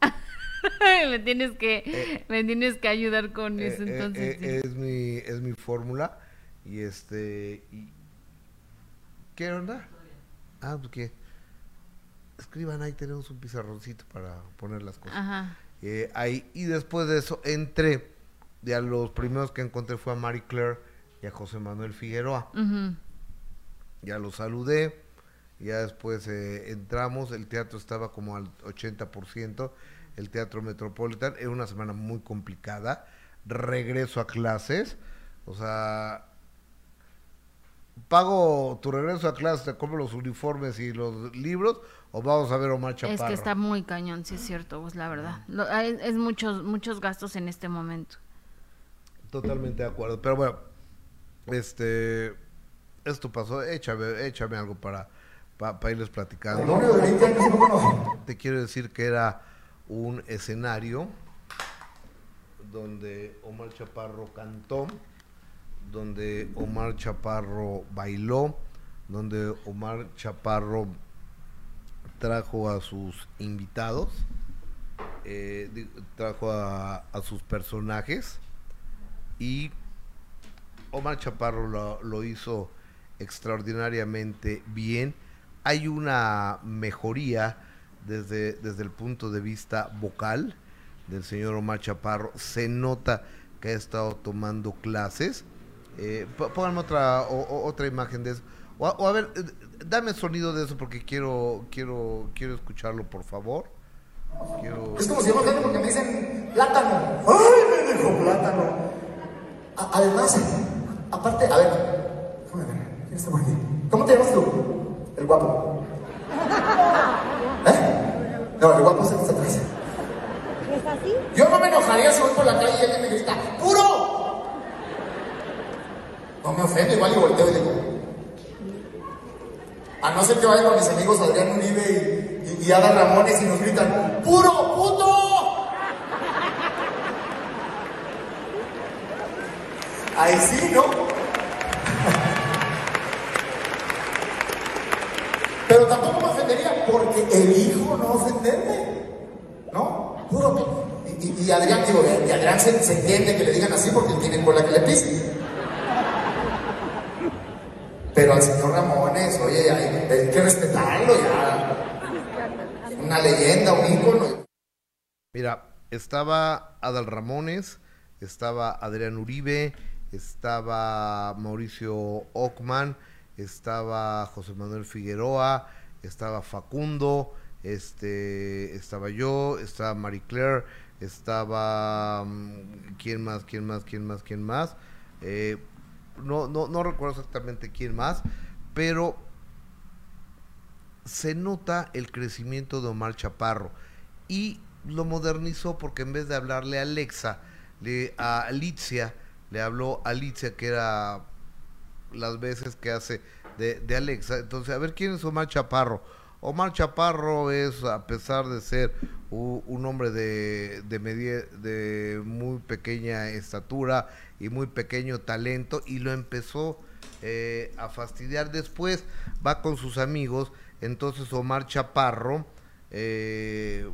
me tienes que eh, me tienes que ayudar con eh, eso eh, entonces. Es mi es mi fórmula y este ¿Qué onda? Ah, pues que escriban ahí tenemos un pizarroncito para poner las cosas. Ajá. ahí y después de eso entré ya los primeros que encontré fue a Marie Claire y a José Manuel Figueroa. Ya los saludé, ya después eh, entramos, el teatro estaba como al 80%, el Teatro Metropolitan. Era una semana muy complicada. Regreso a clases. O sea, pago tu regreso a clases, te compro los uniformes y los libros, o vamos a ver Omar Chaparro. Es que está muy cañón, sí es cierto, pues la verdad. es, es, muchos, muchos gastos en este momento. Totalmente de acuerdo. Pero bueno, este, esto pasó, échame, échame algo para, para, irles platicando. Te quiero decir que era un escenario donde Omar Chaparro cantó, donde Omar Chaparro bailó, donde Omar Chaparro trajo a sus invitados, eh, trajo a, a, sus personajes y Omar Chaparro lo, hizo extraordinariamente bien. Hay una mejoría desde, desde el punto de vista vocal del señor Omar Chaparro. Se nota que ha estado tomando clases. Eh, pónganme otra, otra imagen de eso. O, a ver, eh, dame sonido de eso porque quiero, quiero, quiero escucharlo, por favor. Es como si yo porque me dicen plátano. ¡Ay, me dijo plátano! además, aparte, a ver, déjame ver. ¿Cómo te llamas tú? El guapo. ¿Eh? No, el guapo se está atrás. ¿Es así? Yo no me enojaría si voy por la calle y alguien me grita, ¡puro! No me ofende, igual y volteo y digo. A no ser que vaya con mis amigos Adrián Uribe y, y, y Ada Ramones y nos gritan, ¡puro puto! Ahí sí, ¿no? Pero tampoco porque elijo no ofenderme. ¿No? Puro. Y, Adrián, digo, y Adrián se, entiende que le digan así porque tiene cola que le pise. Pero al señor Ramones, oye, hay, que respetarlo ya. Una leyenda, un ícono. Mira, estaba Adal Ramones, estaba Adrián Uribe, estaba Mauricio Ockman, estaba José Manuel Figueroa, estaba Facundo, este, estaba yo, estaba Marie Claire, estaba mm, quién más, quién más, quién más, quién más. Eh, no, no, no recuerdo exactamente quién más, pero se nota el crecimiento de Omar Chaparro y lo modernizó porque en vez de hablarle a Alexa, le, a Alicia, le habló a Alicia que era las veces que hace de, Alexa. Entonces, a ver, ¿quién es Omar Chaparro? Omar Chaparro es, a pesar de ser un, hombre de, de, de muy pequeña estatura y muy pequeño talento, y lo empezó eh, a fastidiar después, va con sus amigos, entonces Omar Chaparro, eh,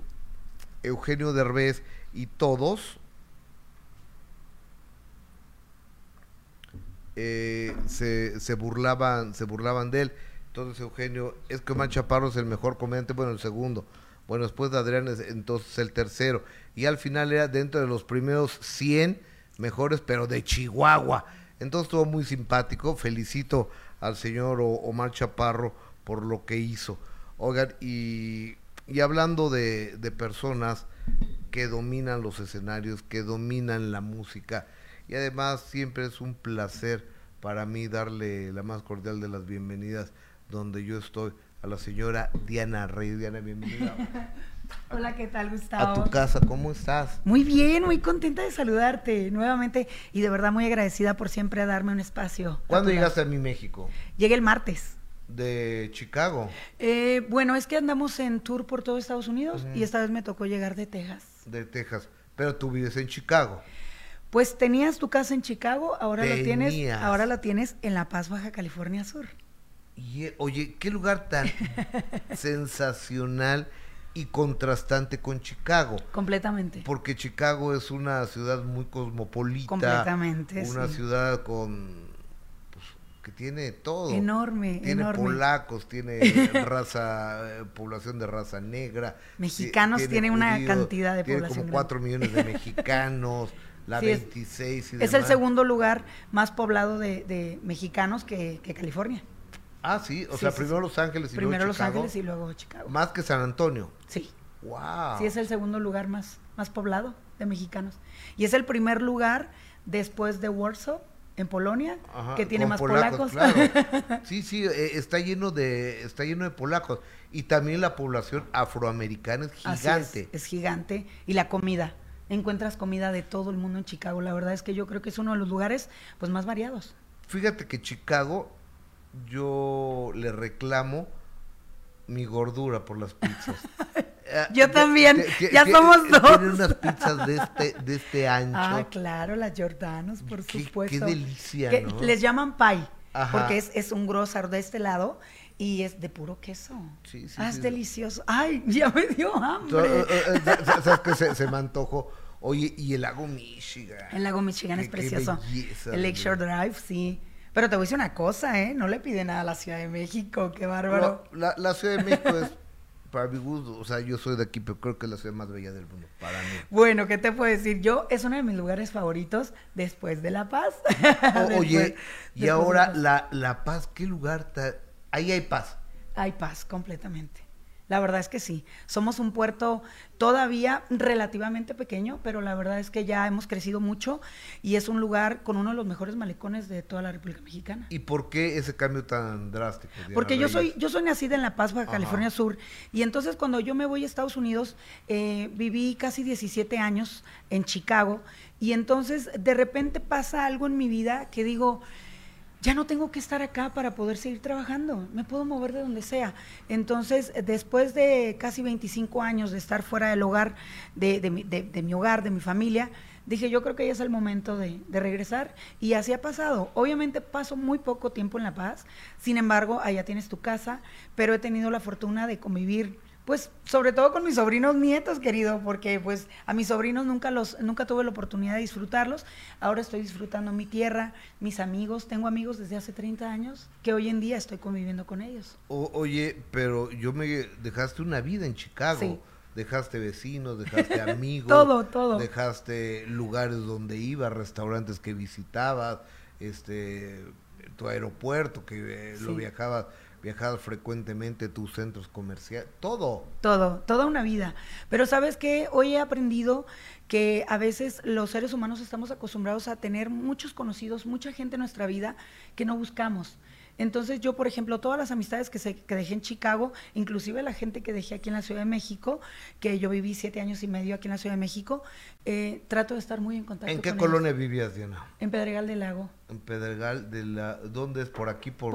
Eugenio Derbez y todos Eh, se, burlaban, se burlaban de él. Entonces Eugenio, es que Omar Chaparro es el mejor comediante, bueno, el segundo. Bueno, después de Adrián es entonces el tercero. Y al final era dentro de los primeros 100 mejores, pero de Chihuahua. Entonces estuvo muy simpático. Felicito al señor Omar Chaparro por lo que hizo. Oigan, y, y hablando de personas que dominan los escenarios, que dominan la música, y además siempre es un placer para mí darle la más cordial de las bienvenidas donde yo estoy a la señora Diana Rey. Diana, bienvenida. Hola, ¿qué tal, Gustavo? A tu casa, ¿cómo estás? Muy bien, muy contenta de saludarte nuevamente y de verdad muy agradecida por siempre darme un espacio. ¿Cuándo llegaste a mi México? Llegué el martes. ¿De Chicago? Eh, bueno, es que andamos en tour por todo Estados Unidos y esta vez me tocó llegar de Texas. De Texas, pero tú vives en Chicago. Pues tenías tu casa en Chicago, ahora la tienes, ahora la tienes en La Paz, Baja California Sur. Y, eh, oye, qué lugar tan sensacional y contrastante con Chicago. Completamente. Porque Chicago es una ciudad muy cosmopolita. Completamente. Una ciudad con pues, que tiene todo. Enorme, tiene polacos, tiene raza, eh, población de raza negra. Mexicanos tiene, una cantidad de población. Tiene como cuatro millones de mexicanos. La 26 es, el segundo lugar más poblado de, mexicanos que, California. Ah, sí, o sea, primero Los Ángeles y primero luego Chicago. Primero Los Ángeles y luego Chicago. Más que San Antonio. Sí. Wow. Sí, es el segundo lugar más, más poblado de mexicanos. Y es el primer lugar después de Warsaw, en Polonia, que tiene más polacos. sí, sí, eh, está lleno de está lleno de polacos y también la población afroamericana es gigante. es, gigante y la comida. Encuentras comida de todo el mundo en Chicago. La verdad es que yo creo que es uno de los lugares pues más variados. Fíjate que Chicago yo le reclamo mi gordura por las pizzas. Eh, yo también, ya somos dos. Tienen unas pizzas de este, de este ancho. Ah, claro, las Jordanos, por supuesto. Qué delicia, Les llaman pie, porque es, es un grosar de este lado y es de puro queso. Sí, sí, ah, es delicioso. Ay, ya me dio hambre. Eh, eh, ¿Sabes qué? Se, se me antojó. Oye, y el lago Michigan. El lago Michigan es precioso. el Lakeshore Drive, sí. Pero te voy a decir una cosa, ¿eh? No le pide nada a la Ciudad de México, qué bárbaro. la, la, Ciudad de México es, para mi gusto, o sea, yo soy de aquí, pero creo que es la ciudad más bella del mundo, para mí. Bueno, ¿qué te puedo decir? Yo, es uno de mis lugares favoritos después de La Paz. oye, y ahora la, la Paz, ¿qué lugar? está? Ahí hay paz. Hay paz, completamente. La verdad es que sí. Somos un puerto todavía relativamente pequeño, pero la verdad es que ya hemos crecido mucho y es un lugar con uno de los mejores malecones de toda la República Mexicana. ¿Y por qué ese cambio tan drástico? Porque yo soy, yo soy nacida en La Paz, Baja California Sur, y entonces cuando yo me voy a Estados Unidos, eh, viví casi 17 años en Chicago, y entonces de repente pasa algo en mi vida que digo, ya no tengo que estar acá para poder seguir trabajando, me puedo mover de donde sea. Entonces, después de casi 25 años de estar fuera del hogar, de, mi, hogar, de mi familia, dije, yo creo que ya es el momento de, regresar. Y así ha pasado. Obviamente paso muy poco tiempo en La Paz, sin embargo, allá tienes tu casa, pero he tenido la fortuna de convivir pues sobre todo con mis sobrinos nietos, querido, porque pues a mis sobrinos nunca los nunca tuve la oportunidad de disfrutarlos. Ahora estoy disfrutando mi tierra, mis amigos, tengo amigos desde hace 30 años que hoy en día estoy conviviendo con ellos. oye, pero yo me dejaste una vida en Chicago. Dejaste vecinos, dejaste amigos, todo, todo. Dejaste lugares donde ibas, restaurantes que visitabas, este tu aeropuerto que eh, lo viajabas viajar frecuentemente, tus centros comerciales, todo. Todo, toda una vida. Pero sabes que hoy he aprendido que a veces los seres humanos estamos acostumbrados a tener muchos conocidos, mucha gente en nuestra vida que no buscamos. Entonces yo, por ejemplo, todas las amistades que, se, que dejé en Chicago, inclusive la gente que dejé aquí en la Ciudad de México, que yo viví siete años y medio aquí en la Ciudad de México, eh, trato de estar muy en contacto. ¿En qué colonia vivías, Diana? En Pedregal del Lago. En Pedregal de la, ¿dónde es? ¿Por aquí? ¿Por,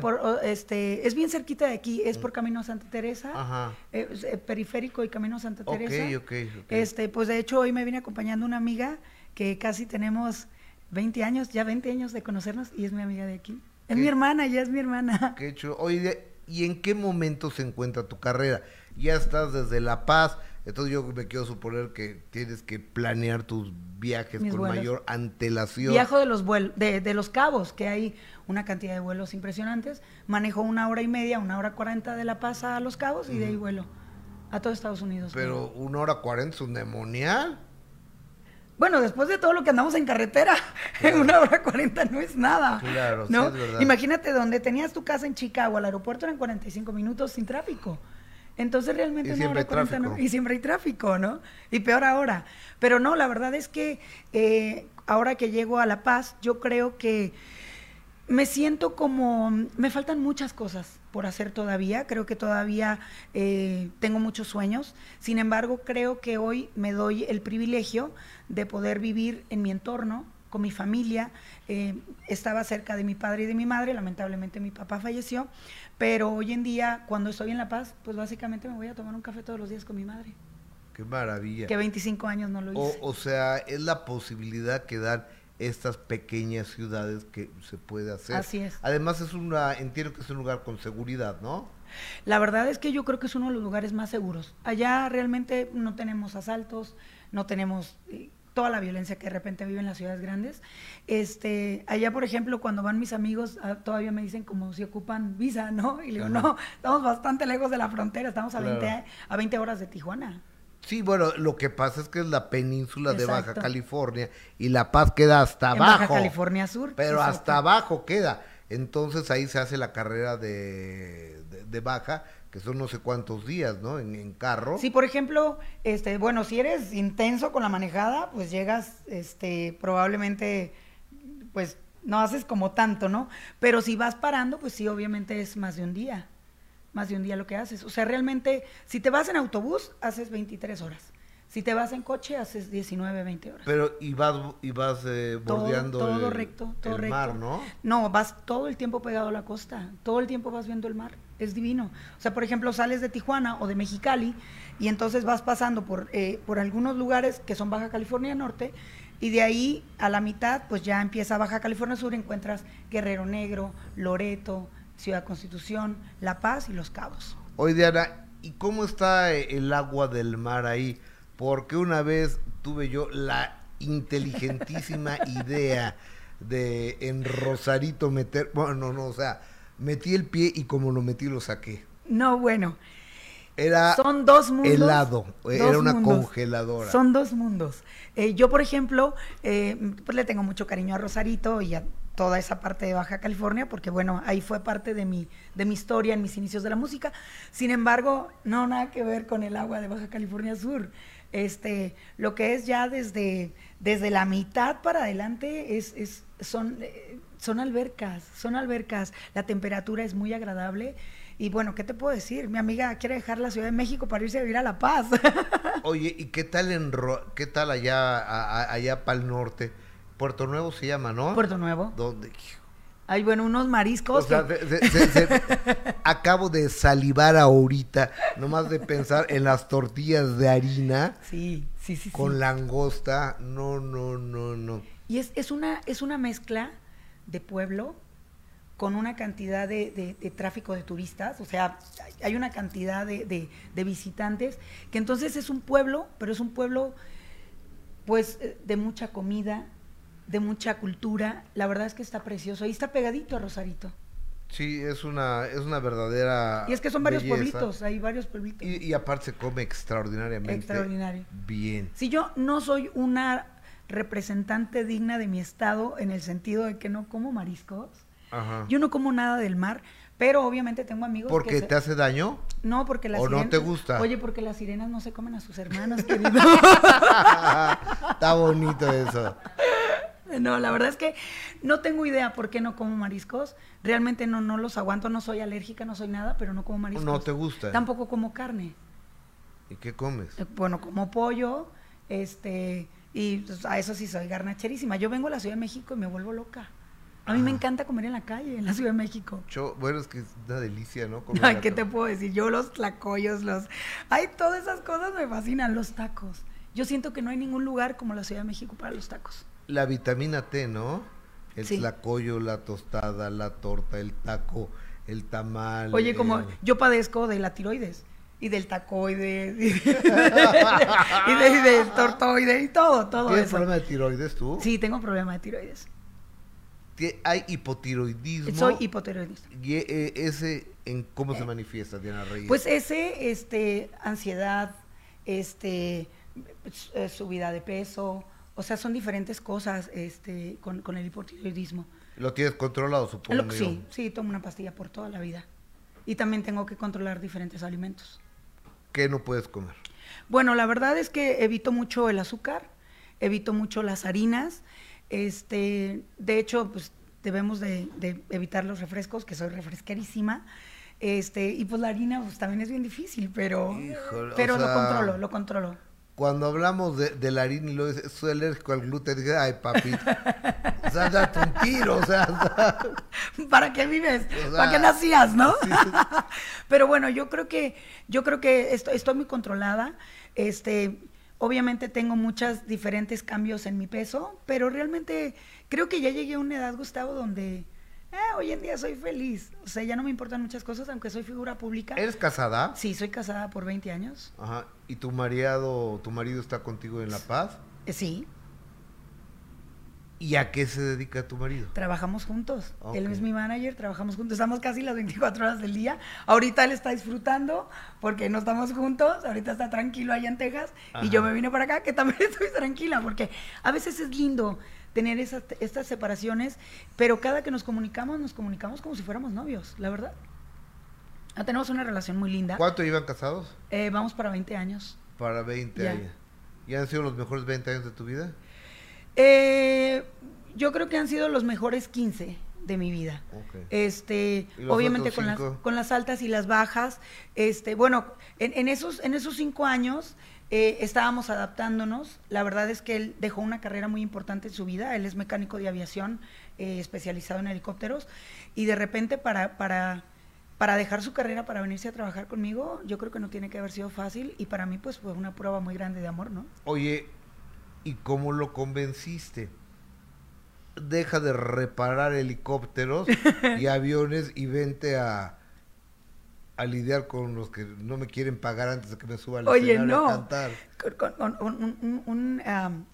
por, este, es bien cerquita de aquí, es por Camino Santa Teresa, Ajá. Eh, eh, periférico y Camino Santa Teresa. Ok, ok, ok. Este, pues de hecho hoy me vine acompañando una amiga que casi tenemos 20 años, ya 20 años de conocernos y es mi amiga de aquí. Es mi hermana, ya es mi hermana. Qué chulo. Oye, ¿y en qué momento se encuentra tu carrera? Ya estás desde La Paz, entonces yo me quiero suponer que tienes que planear tus viajes con mayor antelación. Viajo de los vuelos, de, de, los cabos, que hay una cantidad de vuelos impresionantes. Manejo una hora y media, una hora cuarenta de La Paz a los cabos y de ahí vuelo a todo Estados Unidos. Pero una hora cuarenta es un demonial. Bueno, después de todo lo que andamos en carretera, en una hora cuarenta no es nada. Claro, ¿no? Sí es verdad. Imagínate donde tenías tu casa en Chicago, al aeropuerto eran 45 minutos sin tráfico. Entonces realmente y siempre hay no, y siempre hay tráfico, ¿no? Y peor ahora. Pero no, la verdad es que eh, ahora que llego a La Paz, yo creo que me siento como, me faltan muchas cosas por hacer todavía, creo que todavía eh, tengo muchos sueños, sin embargo creo que hoy me doy el privilegio de poder vivir en mi entorno, con mi familia, eh, estaba cerca de mi padre y de mi madre, lamentablemente mi papá falleció, pero hoy en día cuando estoy en La Paz, pues básicamente me voy a tomar un café todos los días con mi madre. Qué maravilla. Que 25 años no lo hice. O, o sea, es la posibilidad que dan estas pequeñas ciudades que se puede hacer. Así es. Además es una, entiendo que es un lugar con seguridad, ¿no? La verdad es que yo creo que es uno de los lugares más seguros. Allá realmente no tenemos asaltos, no tenemos eh, toda la violencia que de repente vive en las ciudades grandes. Este, allá, por ejemplo, cuando van mis amigos, ah, todavía me dicen como si ocupan visa, ¿no? Y le digo, no, estamos bastante lejos de la frontera, estamos a, 20, a 20 horas de Tijuana. Sí, bueno, lo que pasa es que es la península de Baja California y La Paz queda hasta abajo. Baja California Sur. Pero hasta abajo queda. Entonces ahí se hace la carrera de, de, Baja, que son no sé cuántos días, ¿no? En, carro. Sí, por ejemplo, este, bueno, si eres intenso con la manejada, pues llegas, este, probablemente, pues no haces como tanto, ¿no? Pero si vas parando, pues sí, obviamente es más de un día, más de un día lo que haces. O sea, realmente, si te vas en autobús, haces 23 horas. Si te vas en coche, haces 19, 20 horas. Pero, y vas, y vas eh, bordeando todo, el, recto, todo recto. mar, ¿no? No, vas todo el tiempo pegado a la costa. Todo el tiempo vas viendo el mar. Es divino. O sea, por ejemplo, sales de Tijuana o de Mexicali y entonces vas pasando por, eh, por algunos lugares que son Baja California Norte y de ahí a la mitad, pues ya empieza Baja California Sur, encuentras Guerrero Negro, Loreto, Ciudad Constitución, La Paz y Los Cabos. Oye, Diana, ¿y cómo está el agua del mar ahí? porque una vez tuve yo la inteligentísima idea de en Rosarito meter, bueno, no, o sea, metí el pie y como lo metí lo saqué. No, bueno. Era Son dos mundos, helado, era una congeladora. Son dos mundos. Eh, yo, por ejemplo, eh, pues le tengo mucho cariño a Rosarito y a toda esa parte de Baja California, porque bueno, ahí fue parte de mi, de mi historia en mis inicios de la música. Sin embargo, no nada que ver con el agua de Baja California Sur. Este, lo que es ya desde, desde la mitad para adelante es, es, son, eh, son albercas, son albercas, la temperatura es muy agradable. Y bueno, ¿qué te puedo decir? Mi amiga quiere dejar la Ciudad de México para irse a vivir a La Paz. Oye, ¿y qué tal qué tal allá allá para el norte? Puerto Nuevo se llama, ¿no? Puerto Nuevo. ¿Dónde? Hay, bueno, unos mariscos. acabo de salivar ahorita, nomás de pensar en las tortillas de harina. Sí, sí, sí. Con langosta. No, no, no, no. Y es, es, una, es una mezcla de pueblo con una cantidad de, tráfico de turistas, o sea, hay una cantidad de, de, visitantes, que entonces es un pueblo, pero es un pueblo pues de mucha comida, de mucha cultura. La verdad es que está precioso. Ahí está pegadito a Rosarito. Sí, es una, es una verdadera. Y es que son varios pueblitos, hay varios pueblitos. Y, aparte se come extraordinariamente. Extraordinario. Bien. Si yo no soy una representante digna de mi estado en el sentido de que no como mariscos, yo no como nada del mar, pero obviamente tengo amigos ¿Porque te hace daño? No, porque las ¿O no te gusta? Oye, porque las sirenas no se comen a sus hermanos, querido. Está bonito eso. No, la verdad es que no tengo idea por qué no como mariscos. Realmente no, no los aguanto, no soy alérgica, no soy nada, pero no como mariscos. ¿No te gusta? Tampoco como carne. ¿Y qué comes? Eh, bueno, como pollo, este, y pues, a eso sí soy garnacherísima. Yo vengo a la Ciudad de México y me vuelvo loca. A mí me encanta comer en la calle, en la Ciudad de México. Yo, bueno, es que es una delicia, ¿no? Ay, ¿qué te puedo decir? Yo los tlacoyos, los... Ay, todas esas cosas me fascinan, los tacos. Yo siento que no hay ningún lugar como la Ciudad de México para los tacos la vitamina T, ¿no? El tlacoyo, la tostada, la torta, el taco, el tamal. Oye, como yo padezco de la tiroides y del tacoide y, del tortoide y todo, todo ¿Tienes problema de tiroides tú? Sí, tengo problema de tiroides. ¿Hay hipotiroidismo? Soy hipotiroidista. ¿Y eh, ese en cómo se manifiesta, Diana Reyes? Pues ese, este, ansiedad, este, eh, subida de peso, o sea, son diferentes cosas este, con, con el hipotiroidismo. ¿Lo tienes controlado, supongo? sí, sí, tomo una pastilla por toda la vida. Y también tengo que controlar diferentes alimentos. ¿Qué no puedes comer? Bueno, la verdad es que evito mucho el azúcar, evito mucho las harinas. Este, de hecho, pues debemos de, evitar los refrescos, que soy refresquerísima. Este, y pues la harina pues, también es bien difícil, pero, pero lo controlo, lo controlo cuando hablamos de, de la harina y lo dice, soy alérgico al gluten, dije, ay, papito, o sea, date un tiro, o sea, ¿para qué vives? ¿Para qué nacías, no? Pero bueno, yo creo que, yo creo que estoy, estoy muy controlada, este, obviamente tengo muchos diferentes cambios en mi peso, pero realmente creo que ya llegué a una edad, Gustavo, donde eh, hoy en día soy feliz. O sea, ya no me importan muchas cosas, aunque soy figura pública. ¿Eres casada? Sí, soy casada por 20 años. Ajá. ¿Y tu marido, tu marido está contigo en La Paz? Eh, sí. ¿Y a qué se dedica tu marido? Trabajamos juntos. Él es mi manager, trabajamos juntos. Estamos casi las 24 horas del día. Ahorita él está disfrutando porque no estamos juntos. Ahorita está tranquilo allá en Texas. Y yo me vine para acá, que también estoy tranquila porque a veces es lindo tener esas, estas separaciones, pero cada que nos comunicamos, nos comunicamos como si fuéramos novios, la verdad. Ah, tenemos una relación muy linda. ¿Cuánto llevan casados? Eh, vamos para 20 años. Para 20 años. ¿Y han sido los mejores 20 años de tu vida? Eh, yo creo que han sido los mejores 15 de mi vida. Este, obviamente con las, con las altas y las bajas. Este, bueno, en, esos, en esos cinco años eh, estábamos adaptándonos. La verdad es que él dejó una carrera muy importante en su vida. Él es mecánico de aviación, eh, especializado en helicópteros. Y de repente para, para, para dejar su carrera, para venirse a trabajar conmigo, yo creo que no tiene que haber sido fácil. Y para mí pues fue una prueba muy grande de amor, ¿no? Oye, ¿y cómo lo convenciste? deja de reparar helicópteros y aviones y vente a, a lidiar con los que no me quieren pagar antes de que me suba al Oye, no. a cantar. Con, un, un,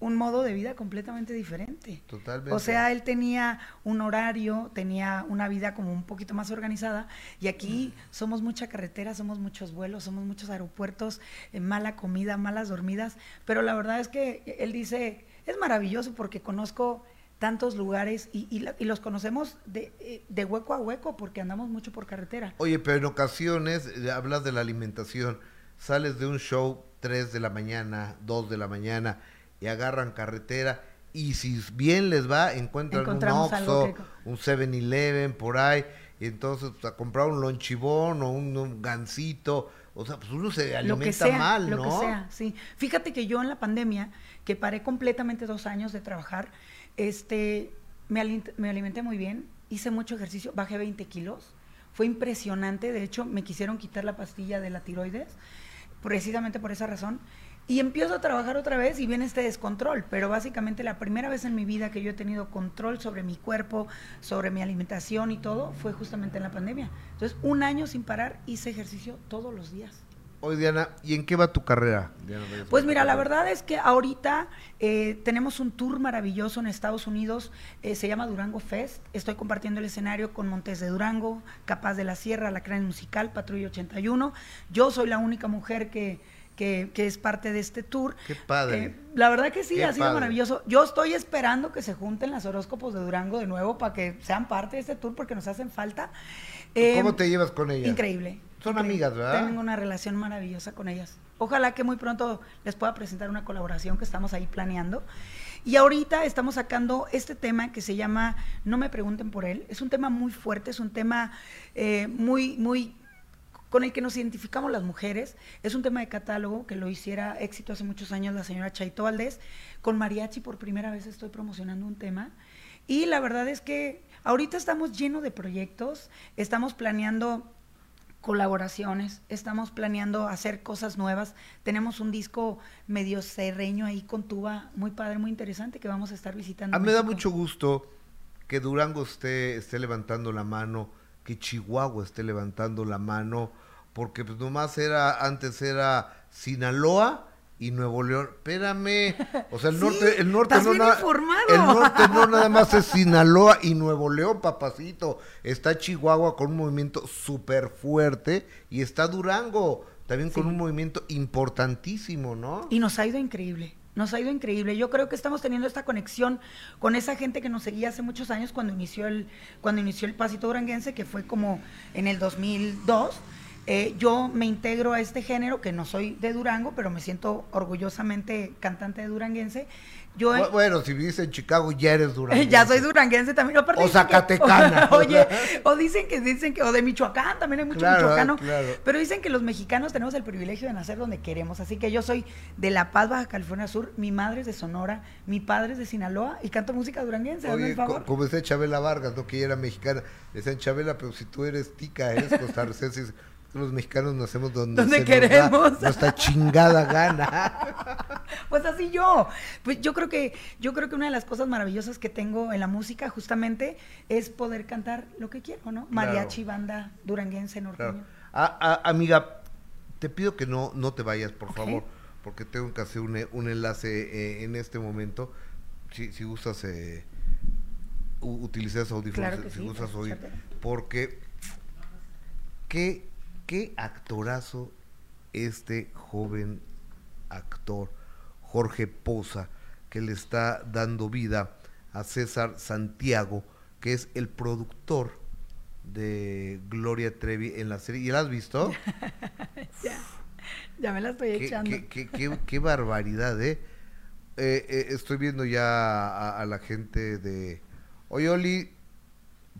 un, modo de vida completamente diferente. Totalmente. O sea, él tenía un horario, tenía una vida como un poquito más organizada y aquí somos mucha carretera, somos muchos vuelos, somos muchos aeropuertos, eh, mala comida, malas dormidas, pero la verdad es que él dice, es maravilloso porque conozco tantos lugares y, y, los conocemos de, eh, de, hueco a hueco porque andamos mucho por carretera. Oye, pero en ocasiones eh, hablas de la alimentación, sales de un show 3 de la mañana, 2 de la mañana y agarran carretera y si bien les va, encuentran un Oxxo, un 7-Eleven por ahí. Y entonces pues, a comprar un lonchibón o un, gansito, o sea, pues uno se alimenta mal, ¿no? Lo que sea, sí. Fíjate que yo en la pandemia, que paré completamente dos años de trabajar, este, me, alimenté muy bien, hice mucho ejercicio, bajé 20 kilos. Fue impresionante, de hecho me quisieron quitar la pastilla de la tiroides, precisamente por esa razón. Y empiezo a trabajar otra vez y viene este descontrol, pero básicamente la primera vez en mi vida que yo he tenido control sobre mi cuerpo, sobre mi alimentación y todo, fue justamente en la pandemia. Entonces, un año sin parar hice ejercicio todos los días. Oye, Diana, ¿y en qué va tu carrera? pues mira, la verdad es que ahorita eh, tenemos un tour maravilloso en Estados Unidos, eh, se llama Durango Fest. Estoy compartiendo el escenario con Montes de Durango, Capaz de la Sierra, La Crane Musical, Patrulla 81. Yo soy la única mujer que, que, es parte de este tour. Qué padre. Eh, la verdad que sí, ha sido maravilloso. Yo estoy esperando que se junten las horóscopos de Durango de nuevo para que sean parte de este tour porque nos hacen falta. ¿Cómo te llevas con ellas? Increíble. Son amigas, ¿verdad? Tengo una relación maravillosa con ellas. Ojalá que muy pronto les pueda presentar una colaboración que estamos ahí planeando. Y ahorita estamos sacando este tema que se llama No me pregunten por él. Es un tema muy fuerte, es un tema eh, muy, muy con el que nos identificamos las mujeres. Es un tema de catálogo que lo hiciera éxito hace muchos años la señora Chaito Valdés. Con Mariachi por primera vez estoy promocionando un tema. Y la verdad es que ahorita estamos llenos de proyectos, estamos planeando colaboraciones, estamos planeando hacer cosas nuevas. Tenemos un disco medio serreño ahí con tuba, muy padre, muy interesante que vamos a estar visitando. A mí me da mucho gusto que Durango esté, esté levantando la mano, que Chihuahua esté levantando la mano, porque pues nomás era, antes era Sinaloa y Nuevo León. Espérame. O sea, el norte, el norte no nada, el norte no nada más es Sinaloa y Nuevo León, papacito. Está Chihuahua con un movimiento súper fuerte y está Durango también con un movimiento importantísimo, ¿no? Y nos ha ido increíble. Nos ha ido increíble. Yo creo que estamos teniendo esta conexión con esa gente que nos seguía hace muchos años cuando inició el cuando inició el pasito duranguense, que fue como en el 2002 eh, yo me integro a este género, que no soy de Durango, pero me siento orgullosamente cantante de duranguense. Yo, bueno, si vives en Chicago ya eres duranguense. ya soy duranguense también. o Zacatecana. oye, o dicen que dicen que o de Michoacán también hay mucho michoacano. Pero dicen que los mexicanos tenemos el privilegio de nacer donde queremos. Así que yo soy de La Paz, Baja California Sur. Mi madre es de Sonora, mi padre es de Sinaloa y canto música duranguense. Oye, como decía Chabela Vargas, no que ella era mexicana. Decían Chabela, pero si tú eres tica, eres costarricense los mexicanos nacemos donde, donde queremos. nuestra chingada gana. Pues así yo. Pues yo creo que yo creo que una de las cosas maravillosas que tengo en la música justamente es poder cantar lo que quiero, ¿no? Mariachi, banda duranguense, norteño. amiga, te pido que no no te vayas, por favor, porque tengo que hacer un, enlace eh, en este momento. Si, si gustas eh, utilizar audífonos, si gustas oír, porque qué qué actorazo este joven actor, Jorge Poza, que le está dando vida a César Santiago, que es el productor de Gloria Trevi en la serie. ¿Y la has visto? ya, ya me la estoy echando. Qué, barbaridad, ¿eh? ¿eh? eh, estoy viendo ya a, la gente de... Oye, Oli,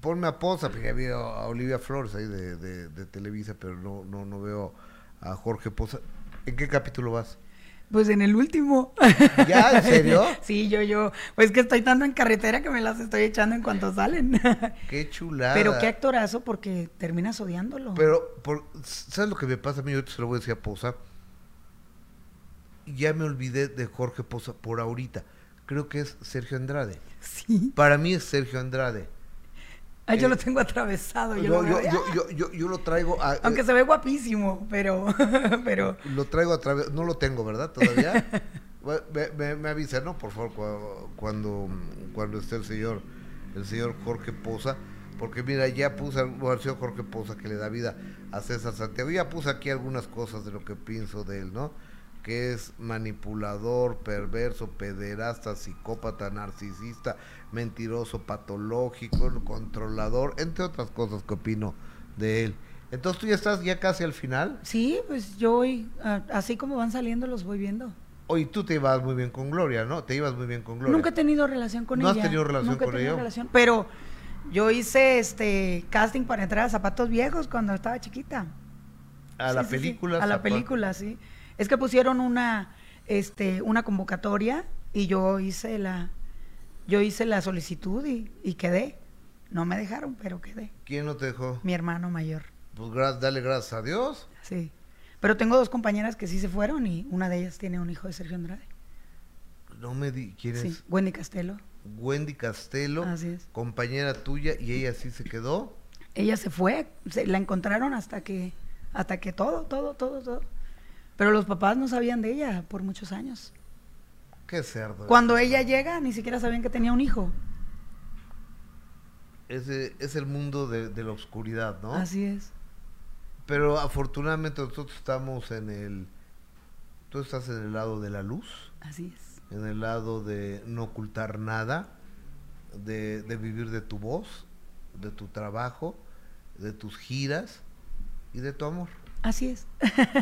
ponme a Posa, porque ya veo a Olivia Flores ahí de, de, Televisa, pero no, no, no veo a Jorge Poza. ¿En qué capítulo vas? Pues en el último. ¿Ya? ¿En serio? sí, yo, yo. Pues que estoy tanto en carretera que me las estoy echando en cuanto salen. qué chulada. Pero qué actorazo porque terminas odiándolo. Pero, por, ¿sabes lo que me pasa a mí? Yo se lo voy a decir a Poza. Ya me olvidé de Jorge Poza por ahorita. Creo que es Sergio Andrade. Sí. Para mí es Sergio Andrade. Ah, yo lo tengo atravesado. Yo, yo, lo traigo. Aunque eh, se ve guapísimo, pero, pero. Lo traigo a través. No lo tengo, ¿verdad? Todavía. me, me, avisa, ¿no? Por favor, cuando, cuando esté el señor, el señor Jorge Poza. Porque mira, ya puse al señor Jorge Poza que le da vida a César Santiago. Ya puse aquí algunas cosas de lo que pienso de él, ¿no? Que es manipulador, perverso, pederasta, psicópata, narcisista, mentiroso, patológico, controlador, entre otras cosas que opino de él. Entonces tú ya estás ya casi al final. Sí, pues yo hoy, así como van saliendo, los voy viendo. Hoy tú te ibas muy bien con Gloria, ¿no? Te ibas muy bien con Gloria. Nunca he tenido relación con ella. ¿No has tenido relación Nunca con he tenido Relación, pero yo hice este casting para entrar a Zapatos Viejos cuando estaba chiquita. A la película. A la película, sí. Es que pusieron una, este, una convocatoria y yo hice la, yo hice la solicitud y, quedé. No me dejaron, pero quedé. ¿Quién no te dejó? Mi hermano mayor. Pues dale gracias a Dios. Sí. Pero tengo dos compañeras que sí se fueron y una de ellas tiene un hijo de Sergio Andrade. No me di, ¿quién sí, Wendy Castelo. Wendy Castelo, Así es. compañera tuya y ella sí se quedó. Ella se fue, se, la encontraron hasta que, hasta que todo, todo, todo, todo. Pero los papás no sabían de ella por muchos años. Qué cerdo. Cuando ella llega, ni siquiera sabían que tenía un hijo. Ese es el mundo de, la oscuridad, ¿no? Así es. Pero afortunadamente nosotros estamos en el... Tú estás en el lado de la luz. Así es. En el lado de no ocultar nada, de, de vivir de tu voz, de tu trabajo, de tus giras y de tu amor. Así es.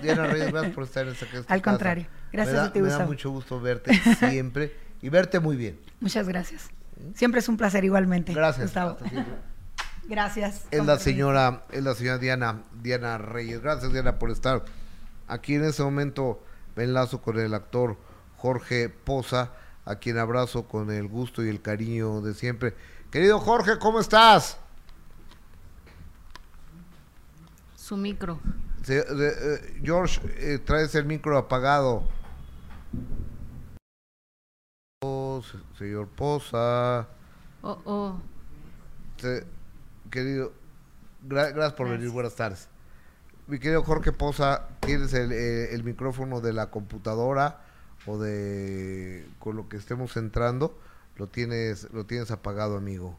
Diana Reyes, gracias por estar en esta, Al contrario, gracias a ti, Me da mucho gusto verte siempre y verte muy bien. Muchas gracias. Siempre es un placer igualmente. Gracias. Gracias. Es la señora, es la señora Diana, Diana Reyes. Gracias, Diana, por estar aquí en ese momento. Me enlazo con el actor Jorge Poza, a quien abrazo con el gusto y el cariño de siempre. Querido Jorge, ¿cómo estás? Su micro. Eh, George, eh, traes el micro apagado. Oh, señor Poza. Oh, oh. querido, gracias por venir, buenas tardes. Mi querido Jorge Poza, tienes eh, el, micrófono de la computadora o de con lo que estemos entrando, lo tienes, lo tienes apagado, amigo.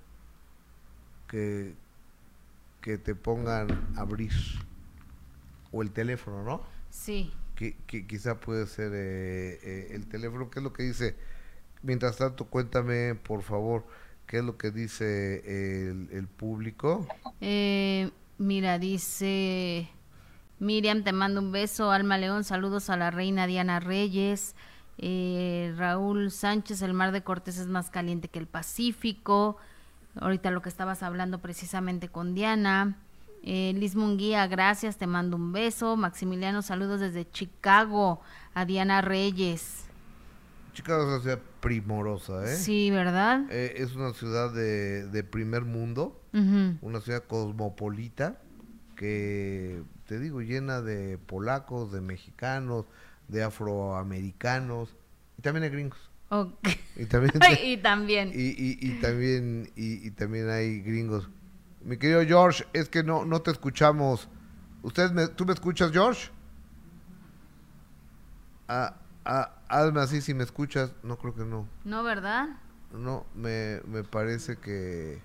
Que, que te pongan a abrir o el teléfono, ¿no? Sí. Que, quizá puede ser eh, eh, el teléfono. ¿Qué es lo que dice? Mientras tanto, cuéntame, por favor, qué es lo que dice el, público. Eh, mira, dice Miriam, te mando un beso. Alma León, saludos a la reina Diana Reyes. Raúl Sánchez, el mar de Cortés es más caliente que el Pacífico. Ahorita lo que estabas hablando precisamente con Diana. Eh, Liz Munguía, gracias, te mando un beso. Maximiliano, saludos desde Chicago. A Diana Reyes. Chicago es una ciudad primorosa, ¿eh? Sí, ¿verdad? Eh, es una ciudad de, primer mundo, una ciudad cosmopolita que, te digo, llena de polacos, de mexicanos, de afroamericanos y también hay gringos. Y también, y también. Y, también y, también hay gringos mi querido George, es que no, no te escuchamos. ¿Usted me, ¿Tú me escuchas, George? Ah, ah, hazme así si me escuchas. No, creo que no. No, ¿verdad? No, me, me parece que...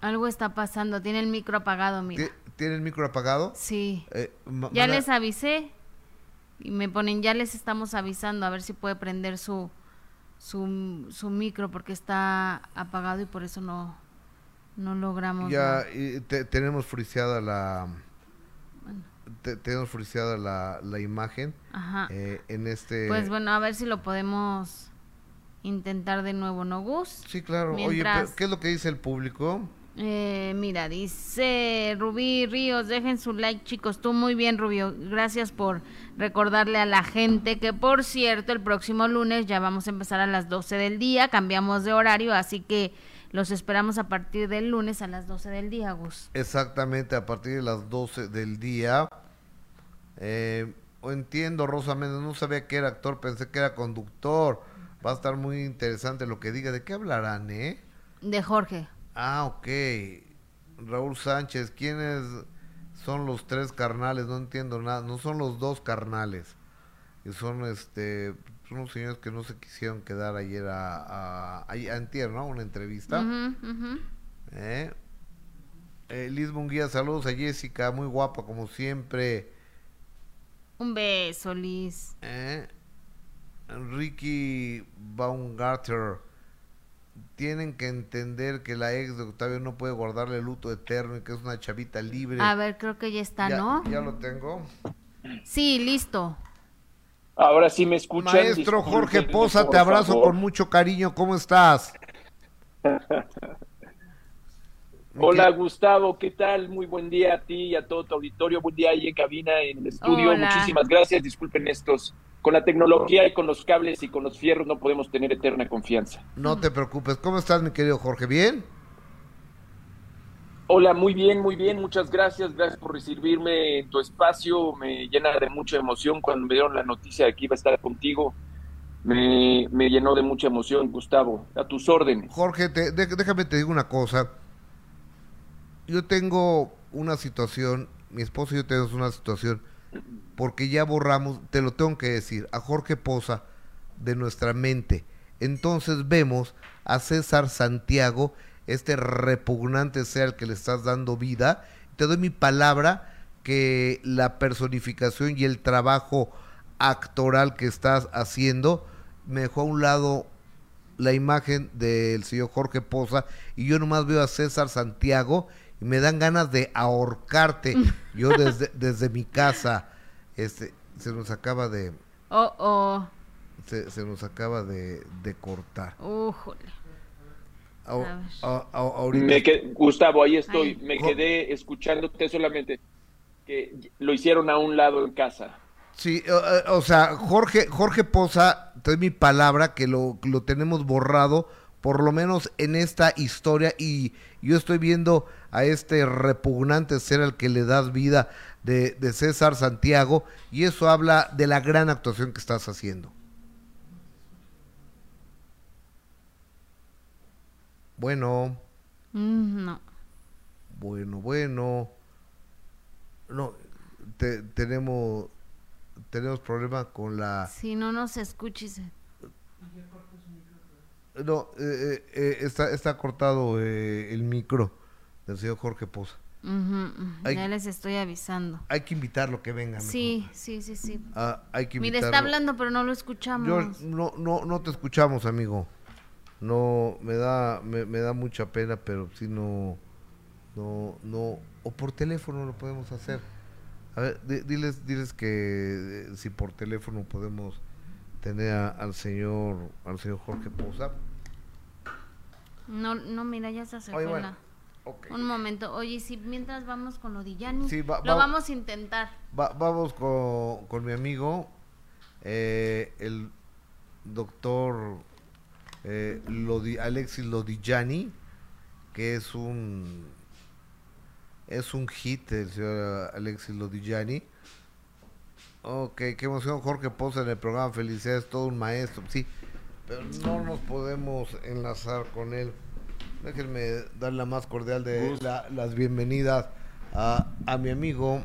Algo está pasando. Tiene el micro apagado, mira. ¿Tiene el micro apagado? Sí. Eh, ya les avisé. Y me ponen, ya les estamos avisando a ver si puede prender su, su, su micro porque está apagado y por eso no, no logramos. Ya tenemos friseada la. tenemos friseada la, la imagen. Ajá. Eh, en este. Pues bueno, a ver si lo podemos intentar de nuevo, ¿no, Gus? Sí, claro. Oye, ¿qué es lo que dice el público? Eh, mira, dice Rubí Ríos, dejen su like chicos, tú muy bien Rubio, gracias por recordarle a la gente que por cierto el próximo lunes ya vamos a empezar a las 12 del día, cambiamos de horario, así que los esperamos a partir del lunes a las 12 del día, Gus. Exactamente, a partir de las 12 del día. Eh, entiendo, Rosa Méndez, no sabía que era actor, pensé que era conductor. Va a estar muy interesante lo que diga. ¿De qué hablarán, eh? De Jorge. Ah, ok. Raúl Sánchez, ¿quiénes son los tres carnales? No entiendo nada. No son los dos carnales. Y son este unos señores que no se quisieron quedar ayer a, a, a antier, ¿no? Una entrevista. ¿Eh? Eh, Liz Munguía, saludos a Jessica, muy guapa como siempre. Un beso, Liz. ¿Eh? Ricky Baumgarter, tienen que entender que la ex de Octavio no puede guardarle luto eterno y que es una chavita libre. A ver, creo que ya está, ¿no? Ya lo tengo. Sí, listo. Ahora sí me escuchan. Maestro Jorge Poza, te abrazo con mucho cariño. ¿Cómo estás? Hola Gustavo, ¿qué tal? Muy buen día a ti y a todo tu auditorio. Buen día ahí en cabina, en el estudio. Muchísimas gracias. Disculpen estos. Con la tecnología y con los cables y con los fierros no podemos tener eterna confianza. No te preocupes. ¿Cómo estás, mi querido Jorge? ¿Bien? Hola, muy bien, muy bien, muchas gracias, gracias por recibirme en tu espacio, me llena de mucha emoción cuando me dieron la noticia de que iba a estar contigo, me, llenó de mucha emoción, Gustavo, a tus órdenes. Jorge, déjame te digo una cosa, yo tengo una situación, mi esposo y yo tenemos una situación, porque ya borramos, te lo tengo que decir, a Jorge Poza de nuestra mente, entonces vemos a César Santiago, este repugnante sea el que le estás dando vida. Te doy mi palabra que la personificación y el trabajo actoral que estás haciendo me dejó a un lado la imagen del señor Jorge Poza y yo nomás veo a César Santiago y me dan ganas de ahorcarte. Yo desde, desde mi casa, este, se nos acaba de... Oh, oh. Se, se nos acaba de, de cortar. Gustavo, ahí estoy. Me quedé escuchándote solamente que lo hicieron a un lado en casa. Sí, o, sea, Jorge, Jorge Poza, te doy mi palabra que lo, lo tenemos borrado, por lo menos en esta historia, y yo estoy viendo a este repugnante ser al que le das vida de, de César Santiago, y eso habla de la gran actuación que estás haciendo. Bueno. Mm, no. Bueno, bueno. No, tenemos tenemos problema con la... Si no nos escuches. No, eh, eh, eh, está, está cortado el micro del señor Jorge Poza. ya les estoy avisando. Hay que invitarlo que venga. Sí, sí, sí, sí. Ah, hay que Mira, está hablando, pero no lo escuchamos. no, no, no te escuchamos, amigo no me da me, da mucha pena pero si no no no o por teléfono lo podemos hacer. A ver diles diles que eh, si por teléfono podemos tener al señor al señor Jorge Poza no no mira ya se acercó un momento. Oye si mientras vamos con lo de lo vamos a intentar. vamos con, con mi amigo eh, el doctor eh, Lodi, Alexis Lodigiani, que es un es un hit el señor Alexis Lodigiani. Ok, qué emoción Jorge Poza en el programa Felicidades, todo un maestro, sí, pero no nos podemos enlazar con él. Déjenme dar la más cordial de las bienvenidas a, a mi amigo,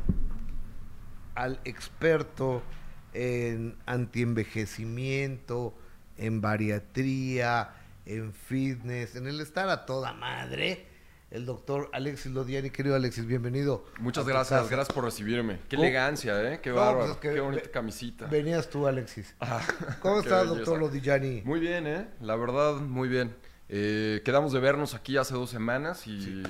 al experto en antienvejecimiento, en bariatría, en fitness, en el estar a toda madre. El doctor Alexis Lodiani, querido Alexis, bienvenido. Muchas gracias, gracias por recibirme. Qué elegancia, ¿eh? Qué pues bárbaro, qué bonita camisita. Venías tú, Alexis. Ah, ¿Cómo estás, doctor Lodiani? Muy bien, ¿eh? La verdad, muy bien. Eh, quedamos de vernos aquí hace dos semanas y...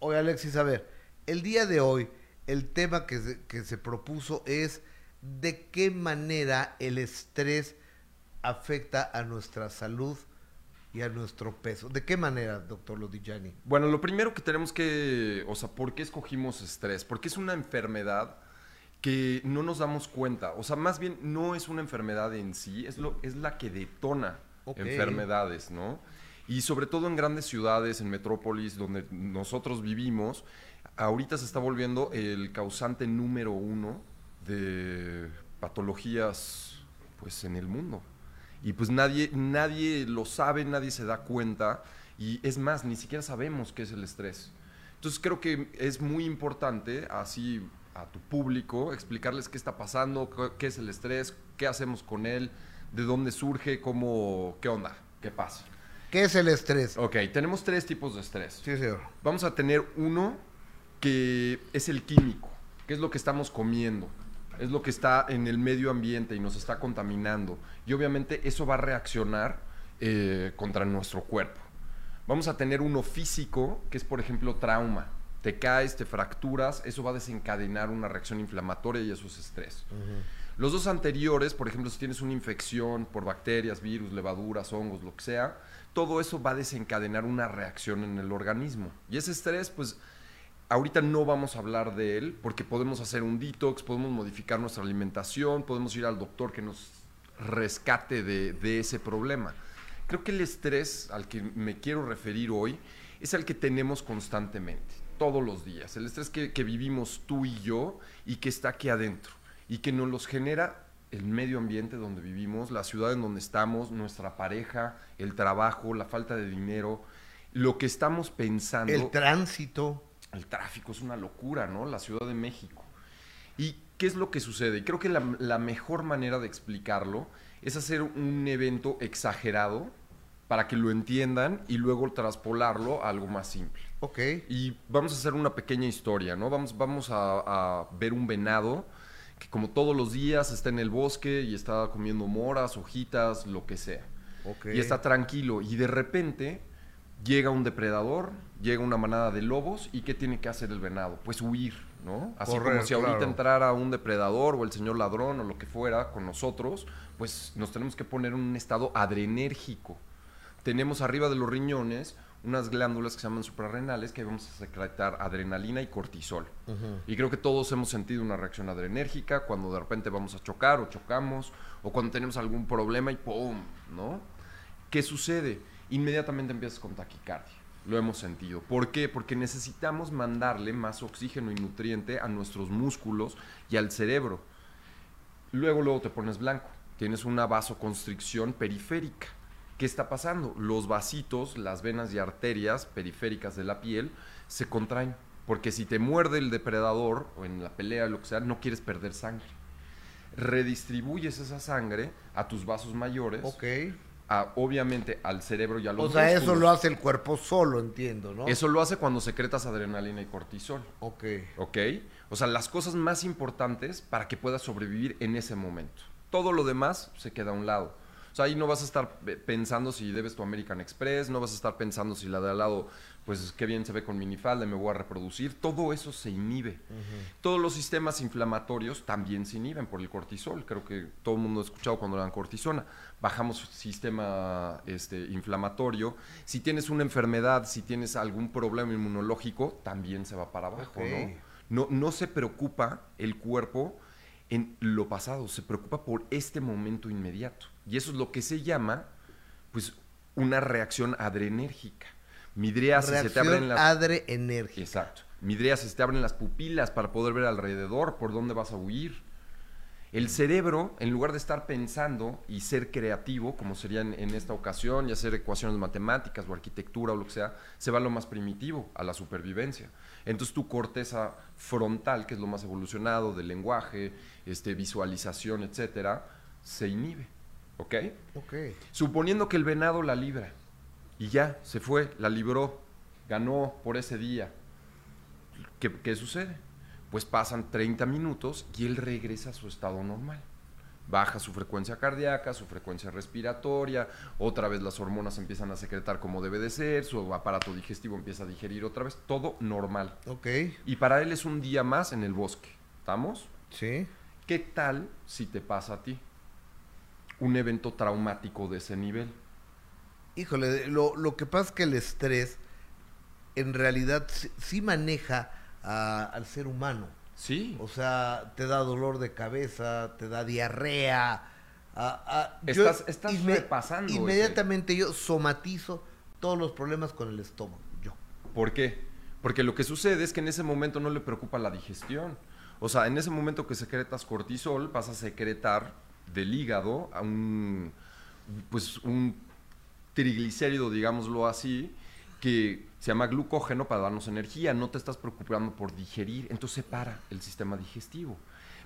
Oye, Alexis, a ver, el día de hoy, el tema que que se propuso es de qué manera el estrés afecta a nuestra salud y a nuestro peso. ¿De qué manera, doctor Lodijani? Bueno, lo primero que tenemos que, o sea, ¿por qué escogimos estrés? Porque es una enfermedad que no nos damos cuenta. O sea, más bien no es una enfermedad en sí, es, lo, es la que detona enfermedades, ¿no? Y sobre todo en grandes ciudades, en metrópolis, donde nosotros vivimos, ahorita se está volviendo el causante número uno de patologías, pues, en el mundo y pues nadie, nadie lo sabe, nadie se da cuenta y es más, ni siquiera sabemos qué es el estrés. Entonces creo que es muy importante así a tu público explicarles qué está pasando, qué es el estrés, qué hacemos con él, de dónde surge, cómo, qué onda, qué pasa. ¿Qué es el estrés? Ok, tenemos tres tipos de estrés. Sí, señor. Vamos a tener uno que es el químico, que es lo que estamos comiendo es lo que está en el medio ambiente y nos está contaminando. Y obviamente eso va a reaccionar eh, contra nuestro cuerpo. Vamos a tener uno físico, que es por ejemplo trauma. Te caes, te fracturas, eso va a desencadenar una reacción inflamatoria y eso es estrés. Los dos anteriores, por ejemplo, si tienes una infección por bacterias, virus, levaduras, hongos, lo que sea, todo eso va a desencadenar una reacción en el organismo. Y ese estrés, pues, Ahorita no vamos a hablar de él porque podemos hacer un detox, podemos modificar nuestra alimentación, podemos ir al doctor que nos rescate de, ese problema. Creo que el estrés al que me quiero referir hoy es el que tenemos constantemente, todos los días. El estrés que, que vivimos tú y yo y que está aquí adentro y que nos los genera el medio ambiente donde vivimos, la ciudad en donde estamos, nuestra pareja, el trabajo, la falta de dinero, lo que estamos pensando. El tránsito el tráfico es una locura, ¿no? La Ciudad de México. ¿Y qué es lo que sucede? Creo que la, mejor manera de explicarlo es hacer un evento exagerado para que lo entiendan y luego traspolarlo a algo más simple. Ok. Y vamos a hacer una pequeña historia, ¿no? Vamos, vamos a, a ver un venado que como todos los días está en el bosque y está comiendo moras, hojitas, lo que sea. Okay. Y está tranquilo. Y de repente llega un depredador, llega una manada de lobos y ¿qué tiene que hacer el venado? Pues huir, ¿no? Así como si ahorita entrara un depredador o el señor ladrón o lo que fuera con nosotros, pues nos tenemos que poner en un estado adrenérgico. Tenemos arriba de los riñones unas glándulas que se llaman suprarrenales que vamos a secretar adrenalina y cortisol. Y creo que todos hemos sentido una reacción adrenérgica cuando de repente vamos a chocar o chocamos o cuando tenemos algún problema y ¡pum! ¿no? ¿Qué sucede? Inmediatamente empiezas con taquicardia. Lo hemos sentido. ¿Por qué? Porque necesitamos mandarle más oxígeno y nutriente a nuestros músculos y al cerebro. Luego, luego te pones blanco. Tienes una vasoconstricción periférica. ¿Qué está pasando? Los vasitos, las venas y arterias periféricas de la piel se contraen. Porque si te muerde el depredador o en la pelea, lo que sea, no quieres perder sangre. Redistribuyes esa sangre a tus vasos mayores. Ok obviamente al cerebro y a los O sea, eso lo hace el cuerpo solo, entiendo, ¿no? Eso lo hace cuando secretas adrenalina y cortisol. Ok. Ok. O sea, las cosas más importantes para que puedas sobrevivir en ese momento. Todo lo demás se queda a un lado sea, ahí no vas a estar pensando si debes tu American Express, no vas a estar pensando si la de al lado, pues qué bien se ve con minifalda, me voy a reproducir. Todo eso se inhibe. Todos los sistemas inflamatorios también se inhiben por el cortisol. Creo que todo el mundo ha escuchado cuando le dan cortisona. Bajamos sistema este, inflamatorio. Si tienes una enfermedad, si tienes algún problema inmunológico, también se va para abajo, ¿no? No, no se preocupa el cuerpo en lo pasado, se preocupa por este momento inmediato. Y eso es lo que se llama, pues, una reacción adrenérgica. Midriasis se te abren las... adrenérgica. Exacto. Midriasis te abren las pupilas para poder ver alrededor por dónde vas a huir. El cerebro, en lugar de estar pensando y ser creativo, como sería en, en, esta ocasión, y hacer ecuaciones matemáticas o arquitectura o lo que sea, se va a lo más primitivo, a la supervivencia. Entonces tu corteza frontal, que es lo más evolucionado del lenguaje, este, visualización, etcétera, se inhibe. ¿Ok? Ok. Suponiendo que el venado la libra y ya se fue, la libró, ganó por ese día. ¿Qué, qué sucede? Pues pasan 30 minutos y él regresa a su estado normal. baja su frecuencia cardíaca, su frecuencia respiratoria, otra vez las hormonas empiezan a secretar como debe de ser, su aparato digestivo empieza a digerir otra vez, todo normal. Ok. Y para él es un día más en el bosque. ¿Estamos? Sí. ¿Qué tal si te pasa a ti un evento traumático de ese nivel? Híjole, lo, lo que pasa es que el estrés en realidad sí, maneja al ser humano. Sí. O sea, te da dolor de cabeza, te da diarrea. estás, estás repasando. Inmediatamente yo somatizo todos los problemas con el estómago. Yo. ¿Por qué? Porque lo que sucede es que en ese momento no le preocupa la digestión. O sea, en ese momento que secretas cortisol, vas a secretar del hígado a un, pues un triglicérido, digámoslo así, que se llama glucógeno para darnos energía, no te estás preocupando por digerir, entonces se para el sistema digestivo.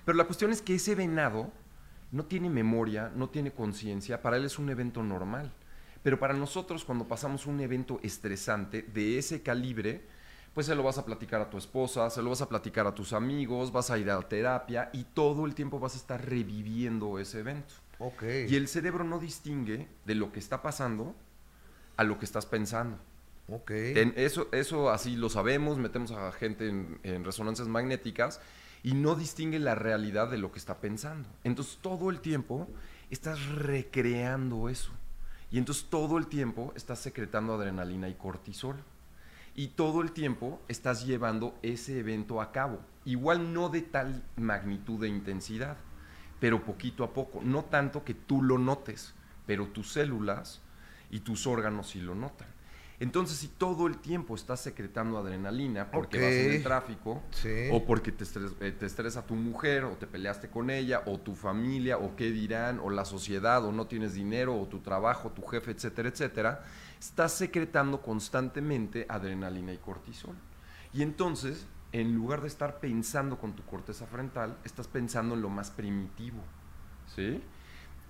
Pero la cuestión es que ese venado no tiene memoria, no tiene conciencia, para él es un evento normal. Pero para nosotros cuando pasamos un evento estresante de ese calibre, pues se lo vas a platicar a tu esposa, se lo vas a platicar a tus amigos, vas a ir a terapia y todo el tiempo vas a estar reviviendo ese evento. Okay. Y el cerebro no distingue de lo que está pasando a lo que estás pensando. Okay. eso, eso así lo sabemos, metemos a gente en, resonancias magnéticas y no distingue la realidad de lo que está pensando. Entonces todo el tiempo estás recreando eso. Y entonces todo el tiempo estás secretando adrenalina y cortisol. Y todo el tiempo estás llevando ese evento a cabo. Igual no de tal magnitud de intensidad, pero poquito a poco. No tanto que tú lo notes, pero tus células y tus órganos sí lo notan. Entonces, si todo el tiempo estás secretando adrenalina porque vas en el tráfico, o porque te, eh, te, estresa tu mujer, o te peleaste con ella, o tu familia, o qué dirán, o la sociedad, o no tienes dinero, o tu trabajo, tu jefe, etcétera, etcétera, estás secretando constantemente adrenalina y cortisol. Y entonces, en lugar de estar pensando con tu corteza frontal, estás pensando en lo más primitivo. ¿Sí?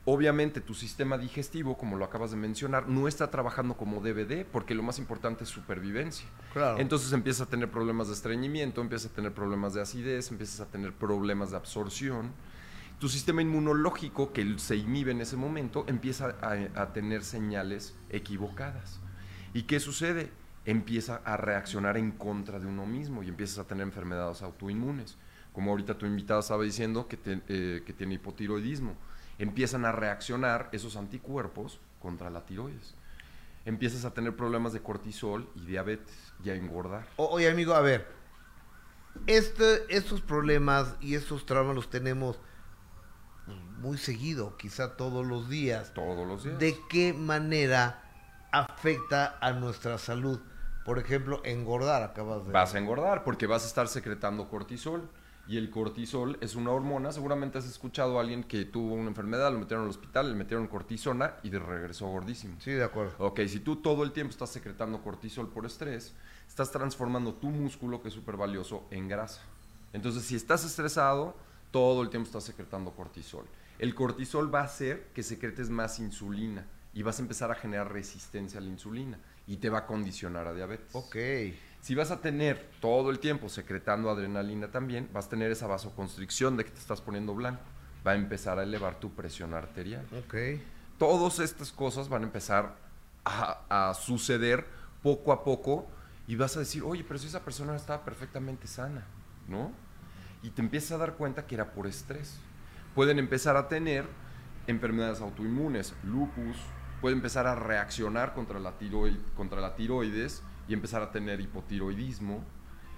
Obviamente tu sistema digestivo, como lo acabas de mencionar, no está trabajando como debe porque lo más importante es supervivencia. Entonces empiezas a tener problemas de estreñimiento, empiezas a tener problemas de acidez, empiezas a tener problemas de absorción. Tu sistema inmunológico, que se inhibe en ese momento, empieza a, a tener señales equivocadas. ¿Y qué sucede? Empieza a reaccionar en contra de uno mismo y empiezas a tener enfermedades autoinmunes. Como ahorita tu invitada estaba diciendo que, eh, que tiene hipotiroidismo empiezan a reaccionar esos anticuerpos contra la tiroides. Empiezas a tener problemas de cortisol y diabetes y a engordar. oye, amigo, a ver, este, estos problemas y estos traumas los tenemos muy seguido, quizá todos los días. Todos los días. ¿De qué manera afecta a nuestra salud? Por ejemplo, engordar, acabas de... Vas a engordar porque vas a estar secretando cortisol y el cortisol es una hormona. Seguramente has escuchado a alguien que tuvo una enfermedad, lo metieron al hospital, le metieron cortisona y de regresó gordísimo. Sí, de acuerdo. Ok, si tú todo el tiempo estás secretando cortisol por estrés, estás transformando tu músculo, que es súper valioso, en grasa. Entonces, si estás estresado, todo el tiempo estás secretando cortisol. El cortisol va a hacer que secretes más insulina y vas a empezar a generar resistencia a la insulina y te va a condicionar a diabetes. Ok. Si vas a tener todo el tiempo secretando adrenalina también, vas a tener esa vasoconstricción de que te estás poniendo blanco. Va a empezar a elevar tu presión arterial. Ok. Todas estas cosas van a empezar a, suceder poco a poco y vas a decir, oye, pero si esa persona estaba perfectamente sana, ¿no? Y te empiezas a dar cuenta que era por estrés. Pueden empezar a tener enfermedades autoinmunes, lupus, puede empezar a reaccionar contra la, tiroides y empezar a tener hipotiroidismo.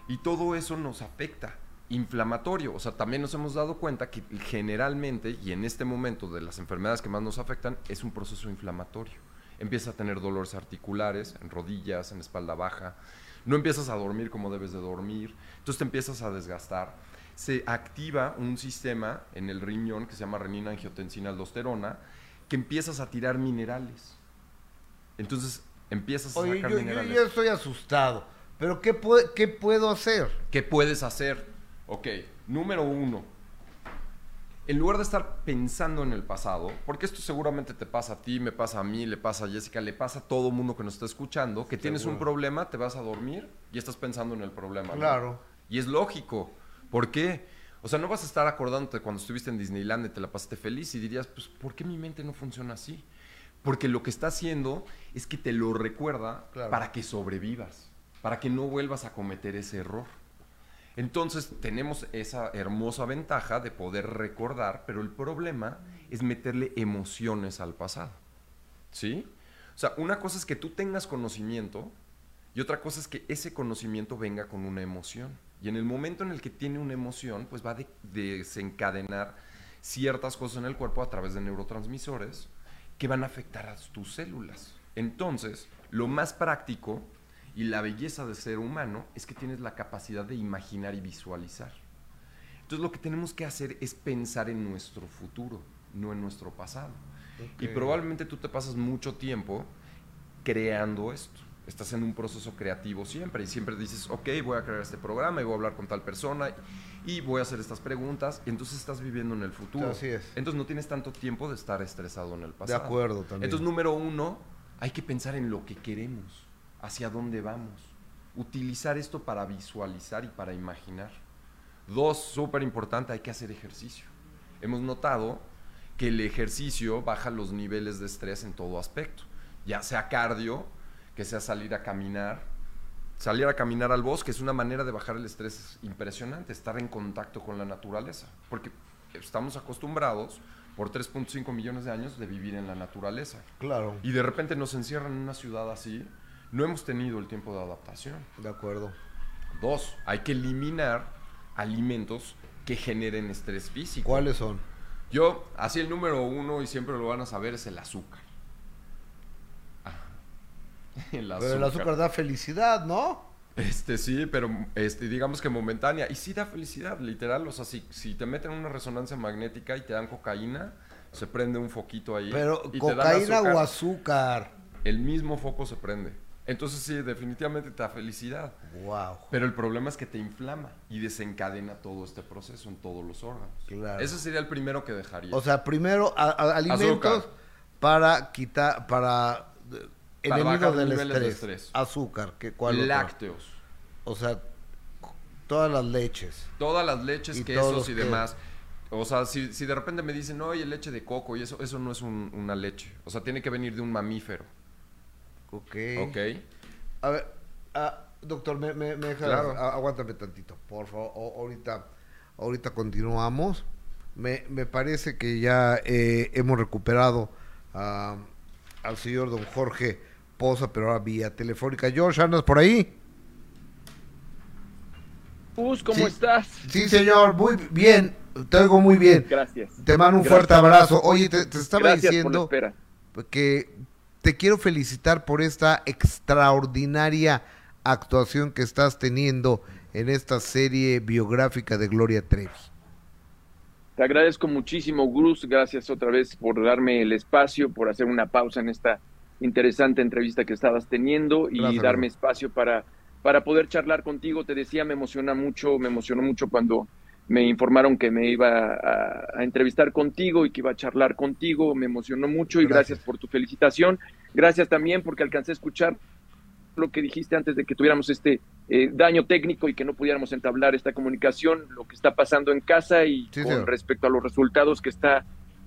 Y todo eso nos afecta inflamatorio. O sea, también nos hemos dado cuenta que generalmente, y en este momento de las enfermedades que más nos afectan, es un proceso inflamatorio. Empieza a tener dolores articulares, en rodillas, en espalda baja. No empiezas a dormir como debes de dormir. Entonces te empiezas a desgastar. Se activa un sistema en el riñón que se llama renina angiotensina aldosterona, que empiezas a tirar minerales. Entonces empiezas a sacar yo, minerales. Yo, estoy asustado. Pero ¿qué, ¿qué puedo hacer? ¿Qué puedes hacer? Ok, número uno. En lugar de estar pensando en el pasado, porque esto seguramente te pasa a ti, me pasa a mí, le pasa a Jessica, le pasa a todo mundo que nos está escuchando, que tienes un problema, te vas a dormir y estás pensando en el problema. Claro. Y es lógico. ¿Por qué? O sea, no vas a estar acordándote cuando estuviste en Disneyland y te la pasaste feliz y dirías, pues, ¿por qué mi mente no funciona así? Porque lo que está haciendo es que te lo recuerda para que sobrevivas, para que no vuelvas a cometer ese error. Entonces tenemos esa hermosa ventaja de poder recordar, pero el problema es meterle emociones al pasado. ¿Sí? O sea, una cosa es que tú tengas conocimiento y otra cosa es que ese conocimiento venga con una emoción. Y en el momento en el que tiene una emoción, pues va a desencadenar ciertas cosas en el cuerpo a través de neurotransmisores que van a afectar a tus células. Entonces, lo más práctico y la belleza de ser humano es que tienes la capacidad de imaginar y visualizar. Entonces lo que tenemos que hacer es pensar en nuestro futuro, no en nuestro pasado. Y probablemente tú te pasas mucho tiempo creando esto. Estás en un proceso creativo siempre y siempre dices, ok, voy a crear este programa y voy a hablar con tal persona y voy a hacer estas preguntas. Y entonces estás viviendo en el futuro. Así es. Entonces no tienes tanto tiempo de estar estresado en el pasado. De acuerdo también. Entonces, número uno, hay que pensar en lo que queremos hacia dónde vamos. Utilizar esto para visualizar y para imaginar. Dos, súper importante, hay que hacer ejercicio. Hemos notado que el ejercicio baja los niveles de estrés en todo aspecto, ya sea cardio, que sea salir a caminar. Salir a caminar al bosque es una manera de bajar el estrés impresionante, estar en contacto con la naturaleza, porque estamos acostumbrados por 3.5 millones de años de vivir en la naturaleza. Claro. Y de repente nos encierran en una ciudad así no hemos tenido el tiempo de adaptación. De acuerdo. Dos, hay que eliminar alimentos que generen estrés físico. ¿Cuáles son? Yo, así el número uno, y siempre lo van a saber, es el azúcar. el azúcar. Pero el azúcar da felicidad, ¿no? Este sí, pero este, digamos que momentánea. Y sí da felicidad, literal. O sea, si, si te meten una resonancia magnética y te dan cocaína, se prende un foquito ahí. Pero, ¿cocaína o azúcar? El mismo foco se prende. Entonces sí, definitivamente te da felicidad. Wow. Pero el problema es que te inflama y desencadena todo este proceso en todos los órganos. Claro. Ese sería el primero que dejaría. O sea, primero alimentos para quitar, para, enemigos del estrés. De estrés. Azúcar, ¿qué, ¿cuál Lácteos. O sea, todas las leches. Todas las leches, quesos y demás. O sea, si, si, de repente me dicen, oye, leche de coco y eso, eso no es una leche. O sea, tiene que venir de un mamífero. Ok. Ok. A ver, ah, doctor, me, me, deja, aguántame tantito, por favor. ahorita, ahorita continuamos. Me, me parece que ya eh, hemos recuperado al señor don Jorge Poza, pero ahora vía telefónica. George, ¿andas por ahí? Pus, ¿cómo estás? Sí, señor, muy bien. Te oigo muy bien. Gracias. Te mando un fuerte abrazo. Oye, te, estaba diciendo que te quiero felicitar por esta extraordinaria actuación que estás teniendo en esta serie biográfica de Gloria Trevi. Te agradezco muchísimo, Gus. Gracias otra vez por darme el espacio, por hacer una pausa en esta interesante entrevista que estabas teniendo y darme espacio para, para poder charlar contigo. Te decía, me emociona mucho, me emocionó mucho cuando me informaron que me iba a, entrevistar contigo y que iba a charlar contigo. Me emocionó mucho y gracias. por tu felicitación. Gracias también porque alcancé a escuchar lo que dijiste antes de que tuviéramos este eh, daño técnico y que no pudiéramos entablar esta comunicación, lo que está pasando en casa y con respecto a los resultados que está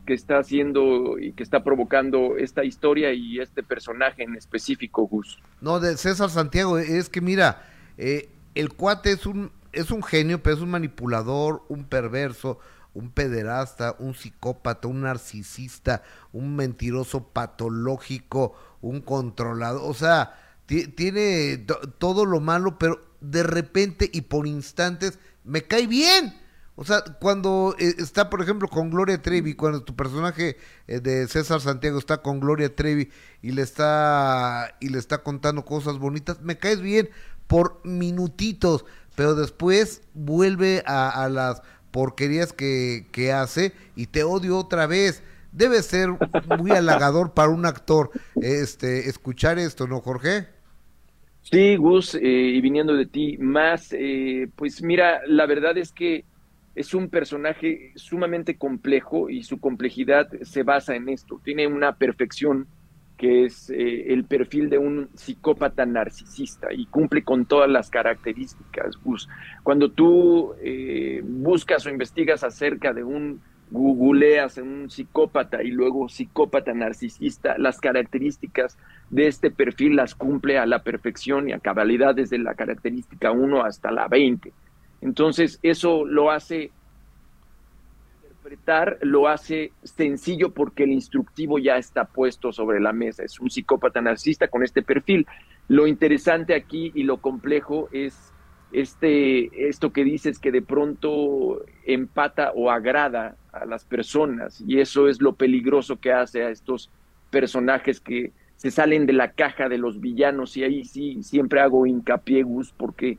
que está haciendo y que está provocando esta historia y este personaje en específico, Gus. No, de César Santiago, es que mira, eh, el cuate es un es un genio, pero es un manipulador, un perverso, un pederasta, un psicópata, un narcisista, un mentiroso patológico, un controlado. O sea, tiene todo lo malo, pero de repente y por instantes me cae bien. O sea, cuando eh, está, por ejemplo, con Gloria Trevi, cuando tu personaje eh, de César Santiago está con Gloria Trevi y le está y le está contando cosas bonitas, me caes bien por minutitos, pero después vuelve a, las porquerías que, hace y te odio otra vez. Debe ser muy halagador para un actor este escuchar esto, ¿no, Jorge? Sí, Gus, eh, y viniendo de ti más, eh, pues mira, la verdad es que es un personaje sumamente complejo y su complejidad se basa en esto. Tiene una perfección que es eh, el perfil de un psicópata narcisista y cumple con todas las características. Cuando tú eh, buscas o investigas acerca de un googleas un psicópata y luego psicópata narcisista, las características de este perfil las cumple a la perfección y a cabalidad desde la característica 1 hasta la 20. Entonces, eso lo hace interpretar, lo hace sencillo porque el instructivo ya está puesto sobre la mesa. Es un psicópata narcisista con este perfil. Lo interesante aquí y lo complejo es este, esto que dices que de pronto empata o agrada a las personas y eso es lo peligroso que hace a estos personajes que se salen de la caja de los villanos y ahí sí siempre hago hincapié Gus porque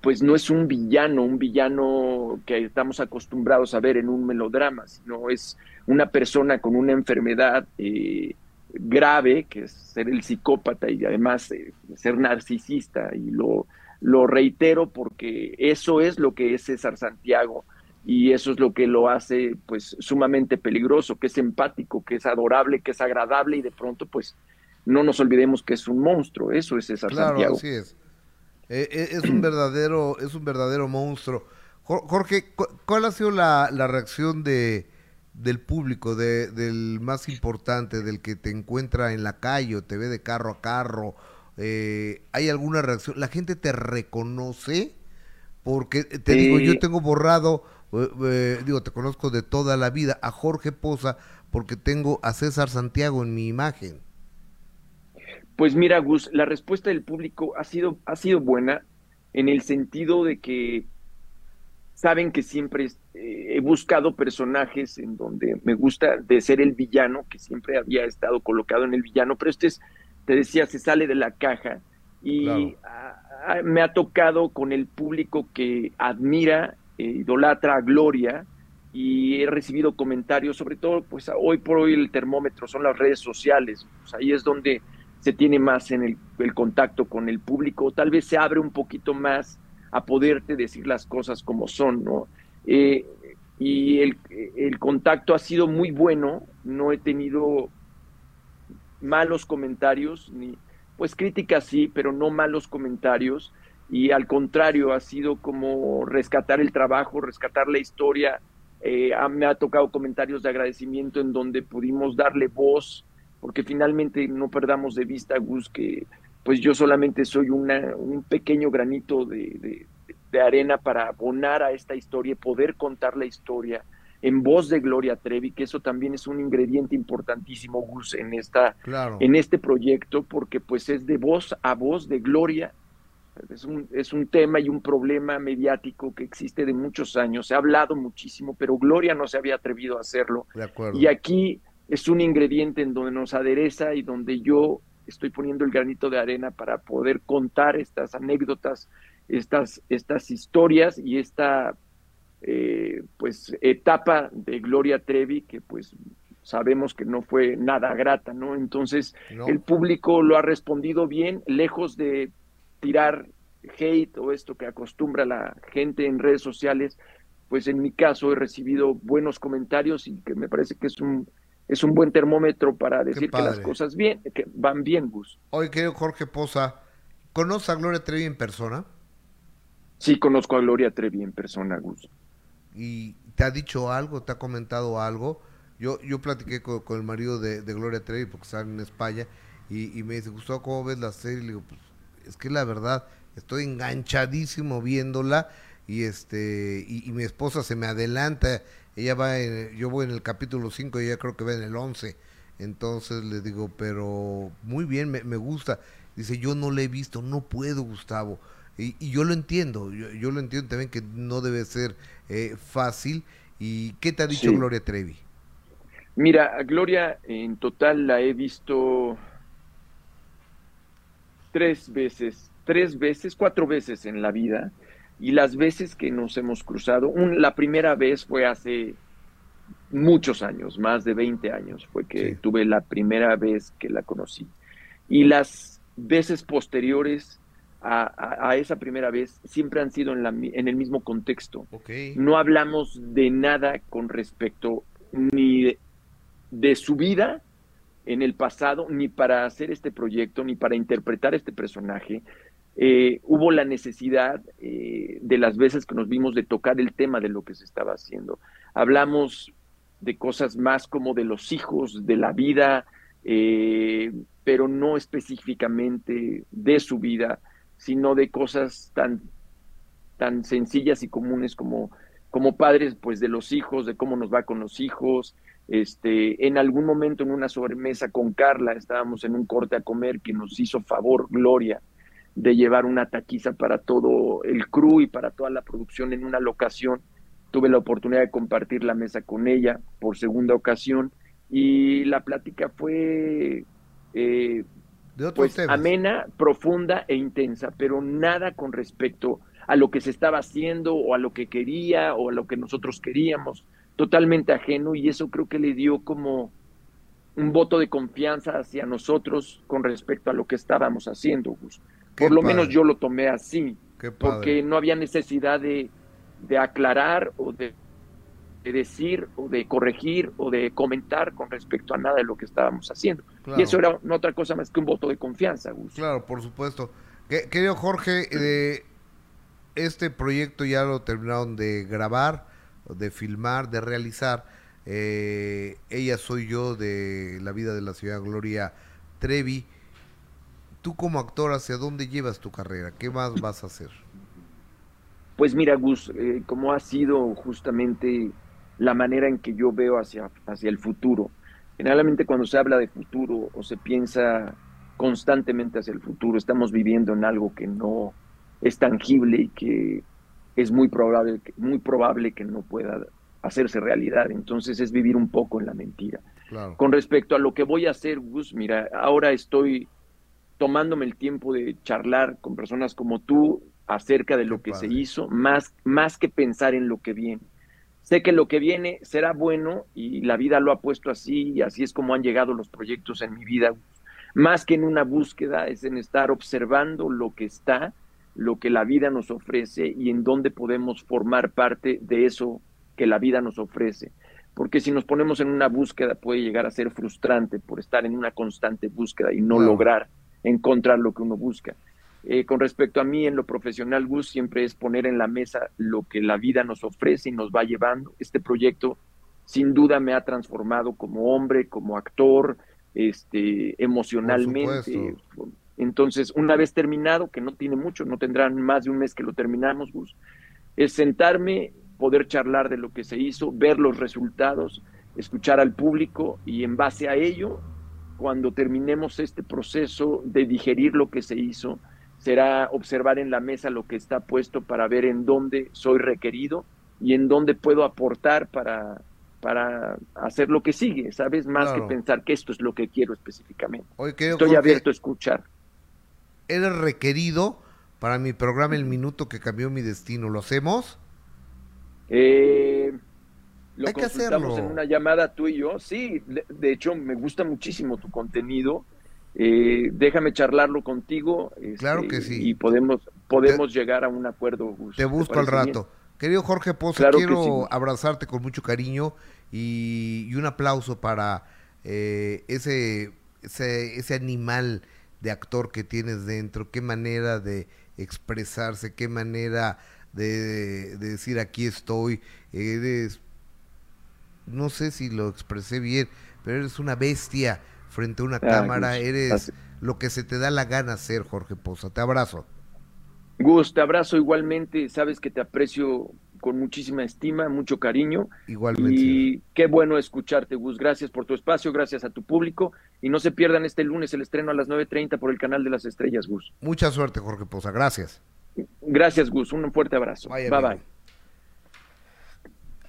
pues no es un villano, un villano que estamos acostumbrados a ver en un melodrama, sino es una persona con una enfermedad eh, grave, que es ser el psicópata y además eh, ser narcisista, y lo, lo reitero porque eso es lo que es César Santiago y eso es lo que lo hace pues sumamente peligroso, que es empático, que es adorable, que es agradable y de pronto pues no nos olvidemos que es un monstruo, eso es César claro, Santiago. Así es. Eh, eh, es un verdadero, es un verdadero monstruo. Jorge, ¿cuál ha sido la, reacción de del público, de, del más importante, del que te encuentra en la calle o te ve de carro a carro? Eh, ¿Hay alguna reacción? ¿La gente te reconoce? Porque te digo, yo tengo borrado, digo, te conozco de toda la vida a Jorge Poza porque tengo a César Santiago en mi imagen. Pues mira, Gus, la respuesta del público ha sido, ha sido buena en el sentido de que saben que siempre eh, he buscado personajes en donde me gusta de ser el villano, que siempre había estado colocado en el villano, pero este es, te decía, se sale de la caja. Y me ha tocado con el público que admira, e idolatra a Gloria y he recibido comentarios, sobre todo, pues hoy por hoy el termómetro son las redes sociales, pues, ahí es donde se tiene más en el, contacto con el público, tal vez se abre un poquito más a poderte decir las cosas como son, ¿no? Eh, y el, contacto ha sido muy bueno, no he tenido malos comentarios, ni pues críticas sí, pero no malos comentarios, y al contrario, ha sido como rescatar el trabajo, rescatar la historia, eh, me ha tocado comentarios de agradecimiento en donde pudimos darle voz porque finalmente no perdamos de vista, Gus, que pues yo solamente soy una, un pequeño granito de, arena para abonar a esta historia y poder contar la historia en voz de Gloria Trevi, que eso también es un ingrediente importantísimo, Gus, en, esta, en este proyecto, porque pues es de voz a voz de Gloria. Es un, es un tema y un problema mediático que existe de muchos años. Se ha hablado muchísimo, pero Gloria no se había atrevido a hacerlo. Y aquí es un ingrediente en donde nos adereza y donde yo estoy poniendo el granito de arena para poder contar estas anécdotas, estas, estas historias y esta eh, pues etapa de Gloria Trevi que pues sabemos que no fue nada grata, ¿no? Entonces el público lo ha respondido bien, lejos de tirar hate o esto que acostumbra la gente en redes sociales, pues en mi caso he recibido buenos comentarios y que me parece que es un es un buen termómetro para decir que las cosas bien, que van bien, Gus. Hoy, querido Jorge Poza, ¿conoces a Gloria Trevi en persona? Sí, conozco a Gloria Trevi en persona, Gus. ¿Y te ha dicho algo, te ha comentado algo? Yo, yo platiqué con, el marido de, Gloria Trevi porque está en España y, me dice, Gustavo, ¿cómo ves la serie? Le digo, pues es que la verdad, estoy enganchadísimo viéndola y este y, y mi esposa se me adelanta ella va en, yo voy en el capítulo 5 y ella creo que va en el 11. Entonces le digo, pero muy bien, me, gusta. Dice, yo no le he visto, no puedo, Gustavo. Y, yo lo entiendo, yo, lo entiendo también que no debe ser eh, fácil. ¿Y qué te ha dicho Gloria Trevi? Mira, Gloria en total la he visto tres veces, tres veces, cuatro veces en la vida y las veces que nos hemos cruzado, la primera vez fue hace muchos años, más de 20 años, fue que tuve la primera vez que la conocí. Y las veces posteriores a, esa primera vez siempre han sido en, la, en el mismo contexto. No hablamos de nada con respecto ni de, su vida en el pasado, ni para hacer este proyecto, ni para interpretar este personaje. Eh, hubo la necesidad eh, de las veces que nos vimos de tocar el tema de lo que se estaba haciendo. Hablamos de cosas más como de los hijos, de la vida, eh, pero no específicamente de su vida, sino de cosas tan, tan sencillas y comunes como, como padres pues de los hijos, de cómo nos va con los hijos. Este, en algún momento en una sobremesa con Carla estábamos en un corte a comer que nos hizo favor Gloria de llevar una taquiza para todo el crew y para toda la producción en una locación. Tuve la oportunidad de compartir la mesa con ella por segunda ocasión y la plática fue eh, pues, amena, profunda e intensa, pero nada con respecto a lo que se estaba haciendo o a lo que quería o a lo que nosotros queríamos, totalmente ajeno y eso creo que le dio como un voto de confianza hacia nosotros con respecto a lo que estábamos haciendo, Por lo menos yo lo tomé así, porque no había necesidad de, de aclarar o de de decir o de corregir o de comentar con respecto a nada de lo que estábamos haciendo. Y eso era no otra cosa más que un voto de confianza, Gus. Claro, por supuesto. Querido Jorge, eh, este proyecto ya lo terminaron de grabar, de filmar, de realizar. Eh, ella soy yo de La vida de la ciudad Gloria Trevi. Tú como actor, ¿hacia dónde llevas tu carrera? ¿Qué más vas a hacer? Pues mira, Gus, eh, como ha sido justamente la manera en que yo veo hacia, hacia el futuro. Generalmente cuando se habla de futuro o se piensa constantemente hacia el futuro, estamos viviendo en algo que no es tangible y que es muy probable, muy probable que no pueda hacerse realidad. Entonces es vivir un poco en la mentira. Con respecto a lo que voy a hacer, Gus, mira, ahora estoy tomándome el tiempo de charlar con personas como tú acerca de lo que se hizo, más, más que pensar en lo que viene. Sé que lo que viene será bueno y la vida lo ha puesto así y así es como han llegado los proyectos en mi vida. Más que en una búsqueda es en estar observando lo que está, lo que la vida nos ofrece y en dónde podemos formar parte de eso que la vida nos ofrece. Porque si nos ponemos en una búsqueda puede llegar a ser frustrante por estar en una constante búsqueda y no lograr encontrar lo que uno busca. Eh, con respecto a mí, en lo profesional, Gus, siempre es poner en la mesa lo que la vida nos ofrece y nos va llevando. Este proyecto, sin duda, me ha transformado como hombre, como actor, este, emocionalmente. Entonces, una vez terminado, que no tiene mucho, no tendrán más de un mes que lo terminamos, Gus, es sentarme, poder charlar de lo que se hizo, ver los resultados, escuchar al público y en base a ello, cuando terminemos este proceso de digerir lo que se hizo, será observar en la mesa lo que está puesto para ver en dónde soy requerido y en dónde puedo aportar para, para hacer lo que sigue, ¿sabes? Más que pensar que esto es lo que quiero específicamente. Estoy abierto a escuchar. Eres requerido para mi programa El Minuto que cambió mi destino. ¿Lo hacemos? Eh, lo Hay que hacerlo. en una llamada tú y yo. Sí, de hecho me gusta muchísimo tu contenido eh, déjame charlarlo contigo. claro que este, sí. Y podemos, podemos llegar a un acuerdo. te busco al rato. Querido Jorge Poza, quiero abrazarte con mucho cariño y, un aplauso para eh, ese, ese, ese animal de actor que tienes dentro, qué manera de expresarse, qué manera de, de, decir aquí estoy, eres, no sé si lo expresé bien, pero eres una bestia frente a una cámara, eres lo que se te da la gana hacer, Jorge Poza. Te abrazo. Gus, te abrazo igualmente, sabes que te aprecio con muchísima estima, mucho cariño. Igualmente. Y qué bueno escucharte, Gus. Gracias por tu espacio, gracias a tu público. Y no se pierdan este lunes el estreno a las 9.30 por el canal de las estrellas, Gus. Mucha suerte, Jorge Poza. Gracias. Gracias, Gus. Un fuerte abrazo. bye bye.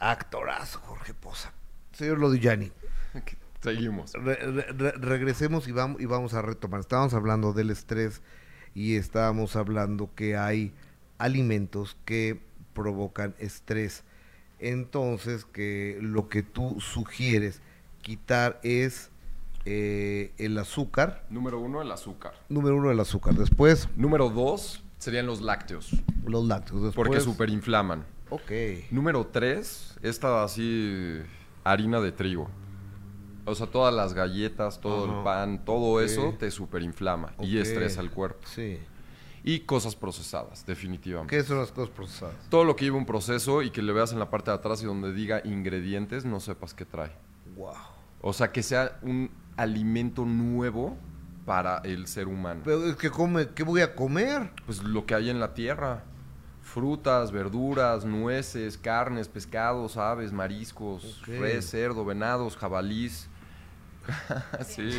Actorazo, Jorge Poza. Señor Lodillani. Seguimos. regresemos y vamos, y vamos a retomar. Estábamos hablando del estrés y estábamos hablando que hay alimentos que provocan estrés. Entonces, que lo que tú sugieres quitar es eh, el azúcar. Número uno, el azúcar. Número uno, el azúcar. Después. Número dos serían los lácteos. Los lácteos. Después, porque superinflaman. Ok. Número tres, esta así harina de trigo. O sea, todas las galletas, todo el pan, todo eso te superinflama y estresa el cuerpo. Sí. Y cosas procesadas, definitivamente. ¿Qué son las cosas procesadas? Todo lo que lleva un proceso y que le veas en la parte de atrás y donde diga ingredientes, no sepas qué trae. Wow. O sea, que sea un alimento nuevo para el ser humano. Pero es que come, ¿qué voy a comer? Pues lo que hay en la tierra. Frutas, verduras, nueces, carnes, pescados, aves, mariscos, res, cerdo, venados, jabalís. sí.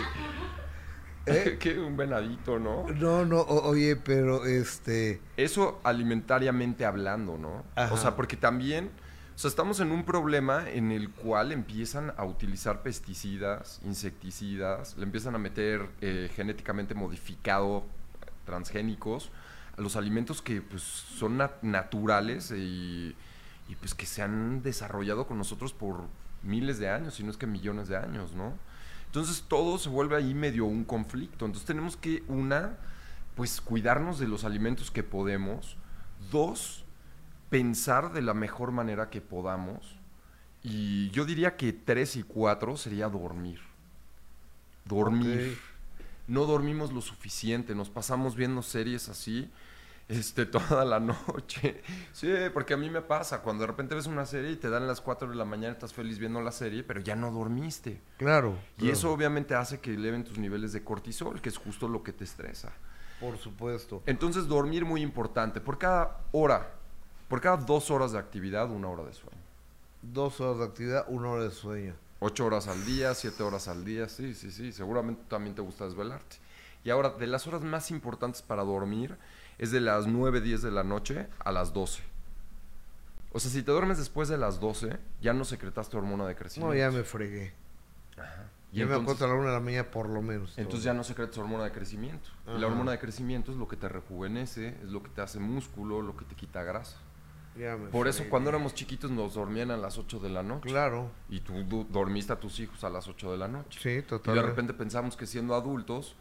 ¿Eh? que un venadito, ¿no? No, no, oye, pero este... Eso alimentariamente hablando, ¿no? O sea, porque también, o sea, estamos en un problema en el cual empiezan a utilizar pesticidas, insecticidas, le empiezan a meter eh, genéticamente modificado transgénicos a los alimentos que pues son naturales y, pues que se han desarrollado con nosotros por miles de años, si no es que millones de años, ¿no? Entonces todo se vuelve ahí medio un conflicto. Entonces tenemos que, una, pues cuidarnos de los alimentos que podemos. Dos, pensar de la mejor manera que podamos. Y yo diría que tres y cuatro sería dormir. Dormir. No dormimos lo suficiente, nos pasamos viendo series así este, toda la noche. Sí, porque a mí me pasa, cuando de repente ves una serie y te dan las 4 de la mañana, estás feliz viendo la serie, pero ya no dormiste. Claro. Y eso obviamente hace que eleven tus niveles de cortisol, que es justo lo que te estresa. Por supuesto. Entonces, dormir muy importante. Por cada hora, por cada dos horas de actividad, una hora de sueño. Dos horas de actividad, una hora de sueño. Ocho horas al día, siete horas al día, sí, sí, sí. Seguramente también te gusta desvelarte. Y ahora, de las horas más importantes para dormir, es de las 9, 10 de la noche a las 12. O sea, si te duermes después de las 12, ya no secretaste hormona de crecimiento. No, ya me fregué. Ajá. Y ya me acuesto a la 1 de la mañana por lo menos. Entonces ya no secretas hormona de crecimiento. Y la hormona de crecimiento es lo que te rejuvenece, es lo que te hace músculo, lo que te quita grasa. Ya me por eso cuando éramos chiquitos nos dormían a las 8 de la noche. Claro. Y tú dormiste a tus hijos a las 8 de la noche. Sí, totalmente. Y de repente pensamos que siendo adultos,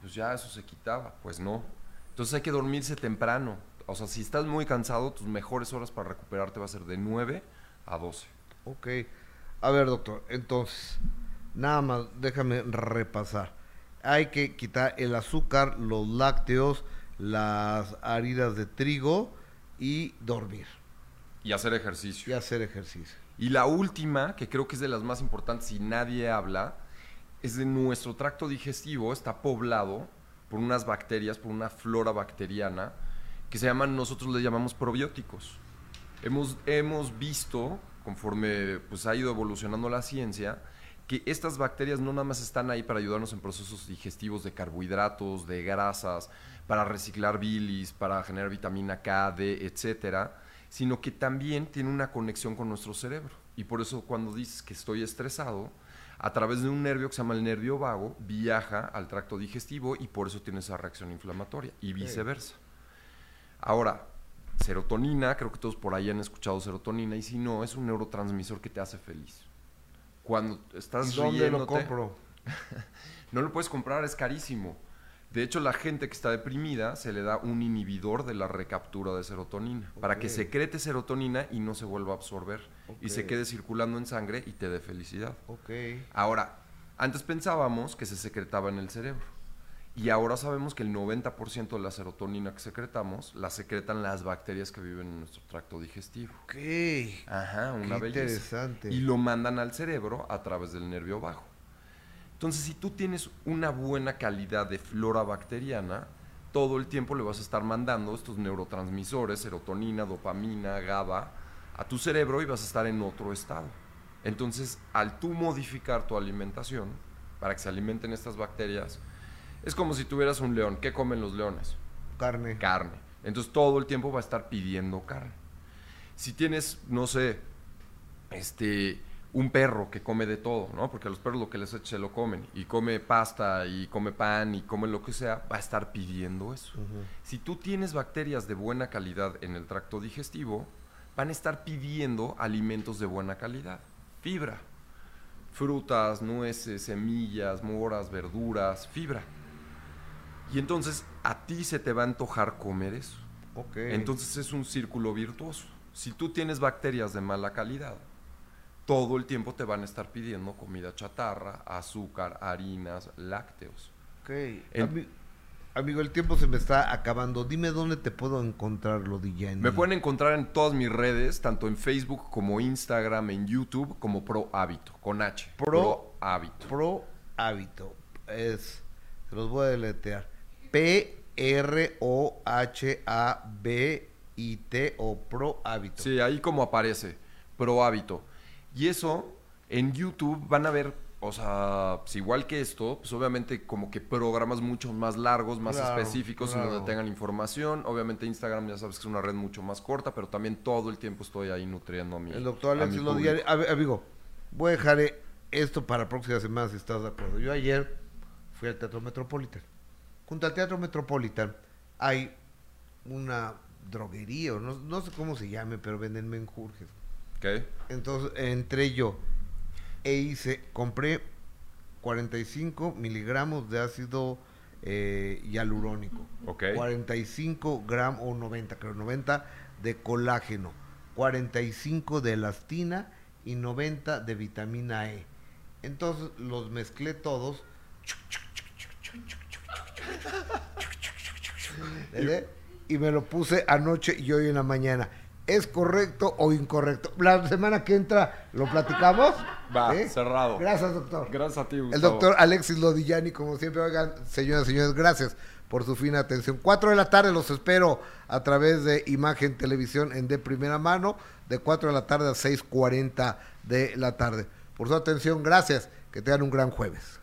pues ya eso se quitaba. Pues no. Entonces hay que dormirse temprano. O sea, si estás muy cansado, tus mejores horas para recuperarte va a ser de 9 a 12. Ok. A ver, doctor, entonces, nada más, déjame repasar. Hay que quitar el azúcar, los lácteos, las harinas de trigo y dormir. Y hacer ejercicio. Y hacer ejercicio. Y la última, que creo que es de las más importantes y nadie habla, es de nuestro tracto digestivo, está poblado por unas bacterias, por una flora bacteriana que se llaman, nosotros le llamamos probióticos. Hemos, hemos visto, conforme pues, ha ido evolucionando la ciencia, que estas bacterias no nada más están ahí para ayudarnos en procesos digestivos de carbohidratos, de grasas, para reciclar bilis, para generar vitamina K, D, etcétera, sino que también tiene una conexión con nuestro cerebro. Y por eso cuando dices que estoy estresado, a través de un nervio que se llama el nervio vago, viaja al tracto digestivo y por eso tiene esa reacción inflamatoria y viceversa. Ahora, serotonina, creo que todos por ahí han escuchado serotonina y si no, es un neurotransmisor que te hace feliz. Cuando estás ¿Y ¿Dónde lo compro? no lo puedes comprar, es carísimo. De hecho, la gente que está deprimida se le da un inhibidor de la recaptura de serotonina para que secrete serotonina y no se vuelva a absorber y se quede circulando en sangre y te dé felicidad. Ahora, antes pensábamos que se secretaba en el cerebro y ahora sabemos que el 90% de la serotonina que secretamos la secretan las bacterias que viven en nuestro tracto digestivo. Ok. Ajá, una Qué Interesante. Y lo mandan al cerebro a través del nervio bajo. Entonces, si tú tienes una buena calidad de flora bacteriana, todo el tiempo le vas a estar mandando estos neurotransmisores, serotonina, dopamina, GABA, a tu cerebro y vas a estar en otro estado. Entonces, al tú modificar tu alimentación para que se alimenten estas bacterias, es como si tuvieras un león. ¿Qué comen los leones? Carne. Carne. Entonces, todo el tiempo va a estar pidiendo carne. Si tienes, no sé, este, un perro que come de todo, ¿no? Porque a los perros lo que les eche lo comen. Y come pasta, y come pan, y come lo que sea, va a estar pidiendo eso. Si tú tienes bacterias de buena calidad en el tracto digestivo, van a estar pidiendo alimentos de buena calidad. Fibra. Frutas, nueces, semillas, moras, verduras, fibra. Y entonces a ti se te va a antojar comer eso. Entonces es un círculo virtuoso. Si tú tienes bacterias de mala calidad, todo el tiempo te van a estar pidiendo comida chatarra, azúcar, harinas, lácteos. Ok. Amigo, el tiempo se me está acabando. Dime dónde te puedo encontrar, lo DJ. Me pueden encontrar en todas mis redes, tanto en Facebook como Instagram, en YouTube, como Pro Hábito, con H. Pro, Hábito. Pro Hábito. Es, se los voy a deletrear. P-R-O-H-A-B-I-T o Pro Hábito. Sí, ahí como aparece, Pro Hábito. Y eso, en YouTube van a ver o sea, pues igual que esto, pues obviamente como que programas mucho más largos, más específicos, en donde tengan información. Obviamente Instagram ya sabes que es una red mucho más corta, pero también todo el tiempo estoy ahí nutriendo a mi El doctor Alex lo diario. Amigo, voy a dejar esto para la próxima semana si estás de acuerdo. Yo ayer fui al Teatro Metropolitan. Junto al Teatro Metropolitan hay una droguería, o no, no sé cómo se llame, pero venden menjurjes. Entonces entré yo e hice, compré 45 miligramos de ácido eh, hialurónico, 45 gramos o 90, creo 90 de colágeno, 45 de elastina y 90 de vitamina E. Entonces los mezclé todos. Y me lo puse anoche y hoy en la mañana. ¿Es correcto o incorrecto? La semana que entra lo platicamos. Va, cerrado. Gracias, doctor. Gracias a ti, Gustavo. El doctor Alexis Lodillani, como siempre, oigan, señoras y señores, gracias por su fina atención. Cuatro de la tarde los espero a través de Imagen Televisión en de primera mano, de cuatro de la tarde a 6.40 de la tarde. Por su atención, gracias. Que tengan un gran jueves.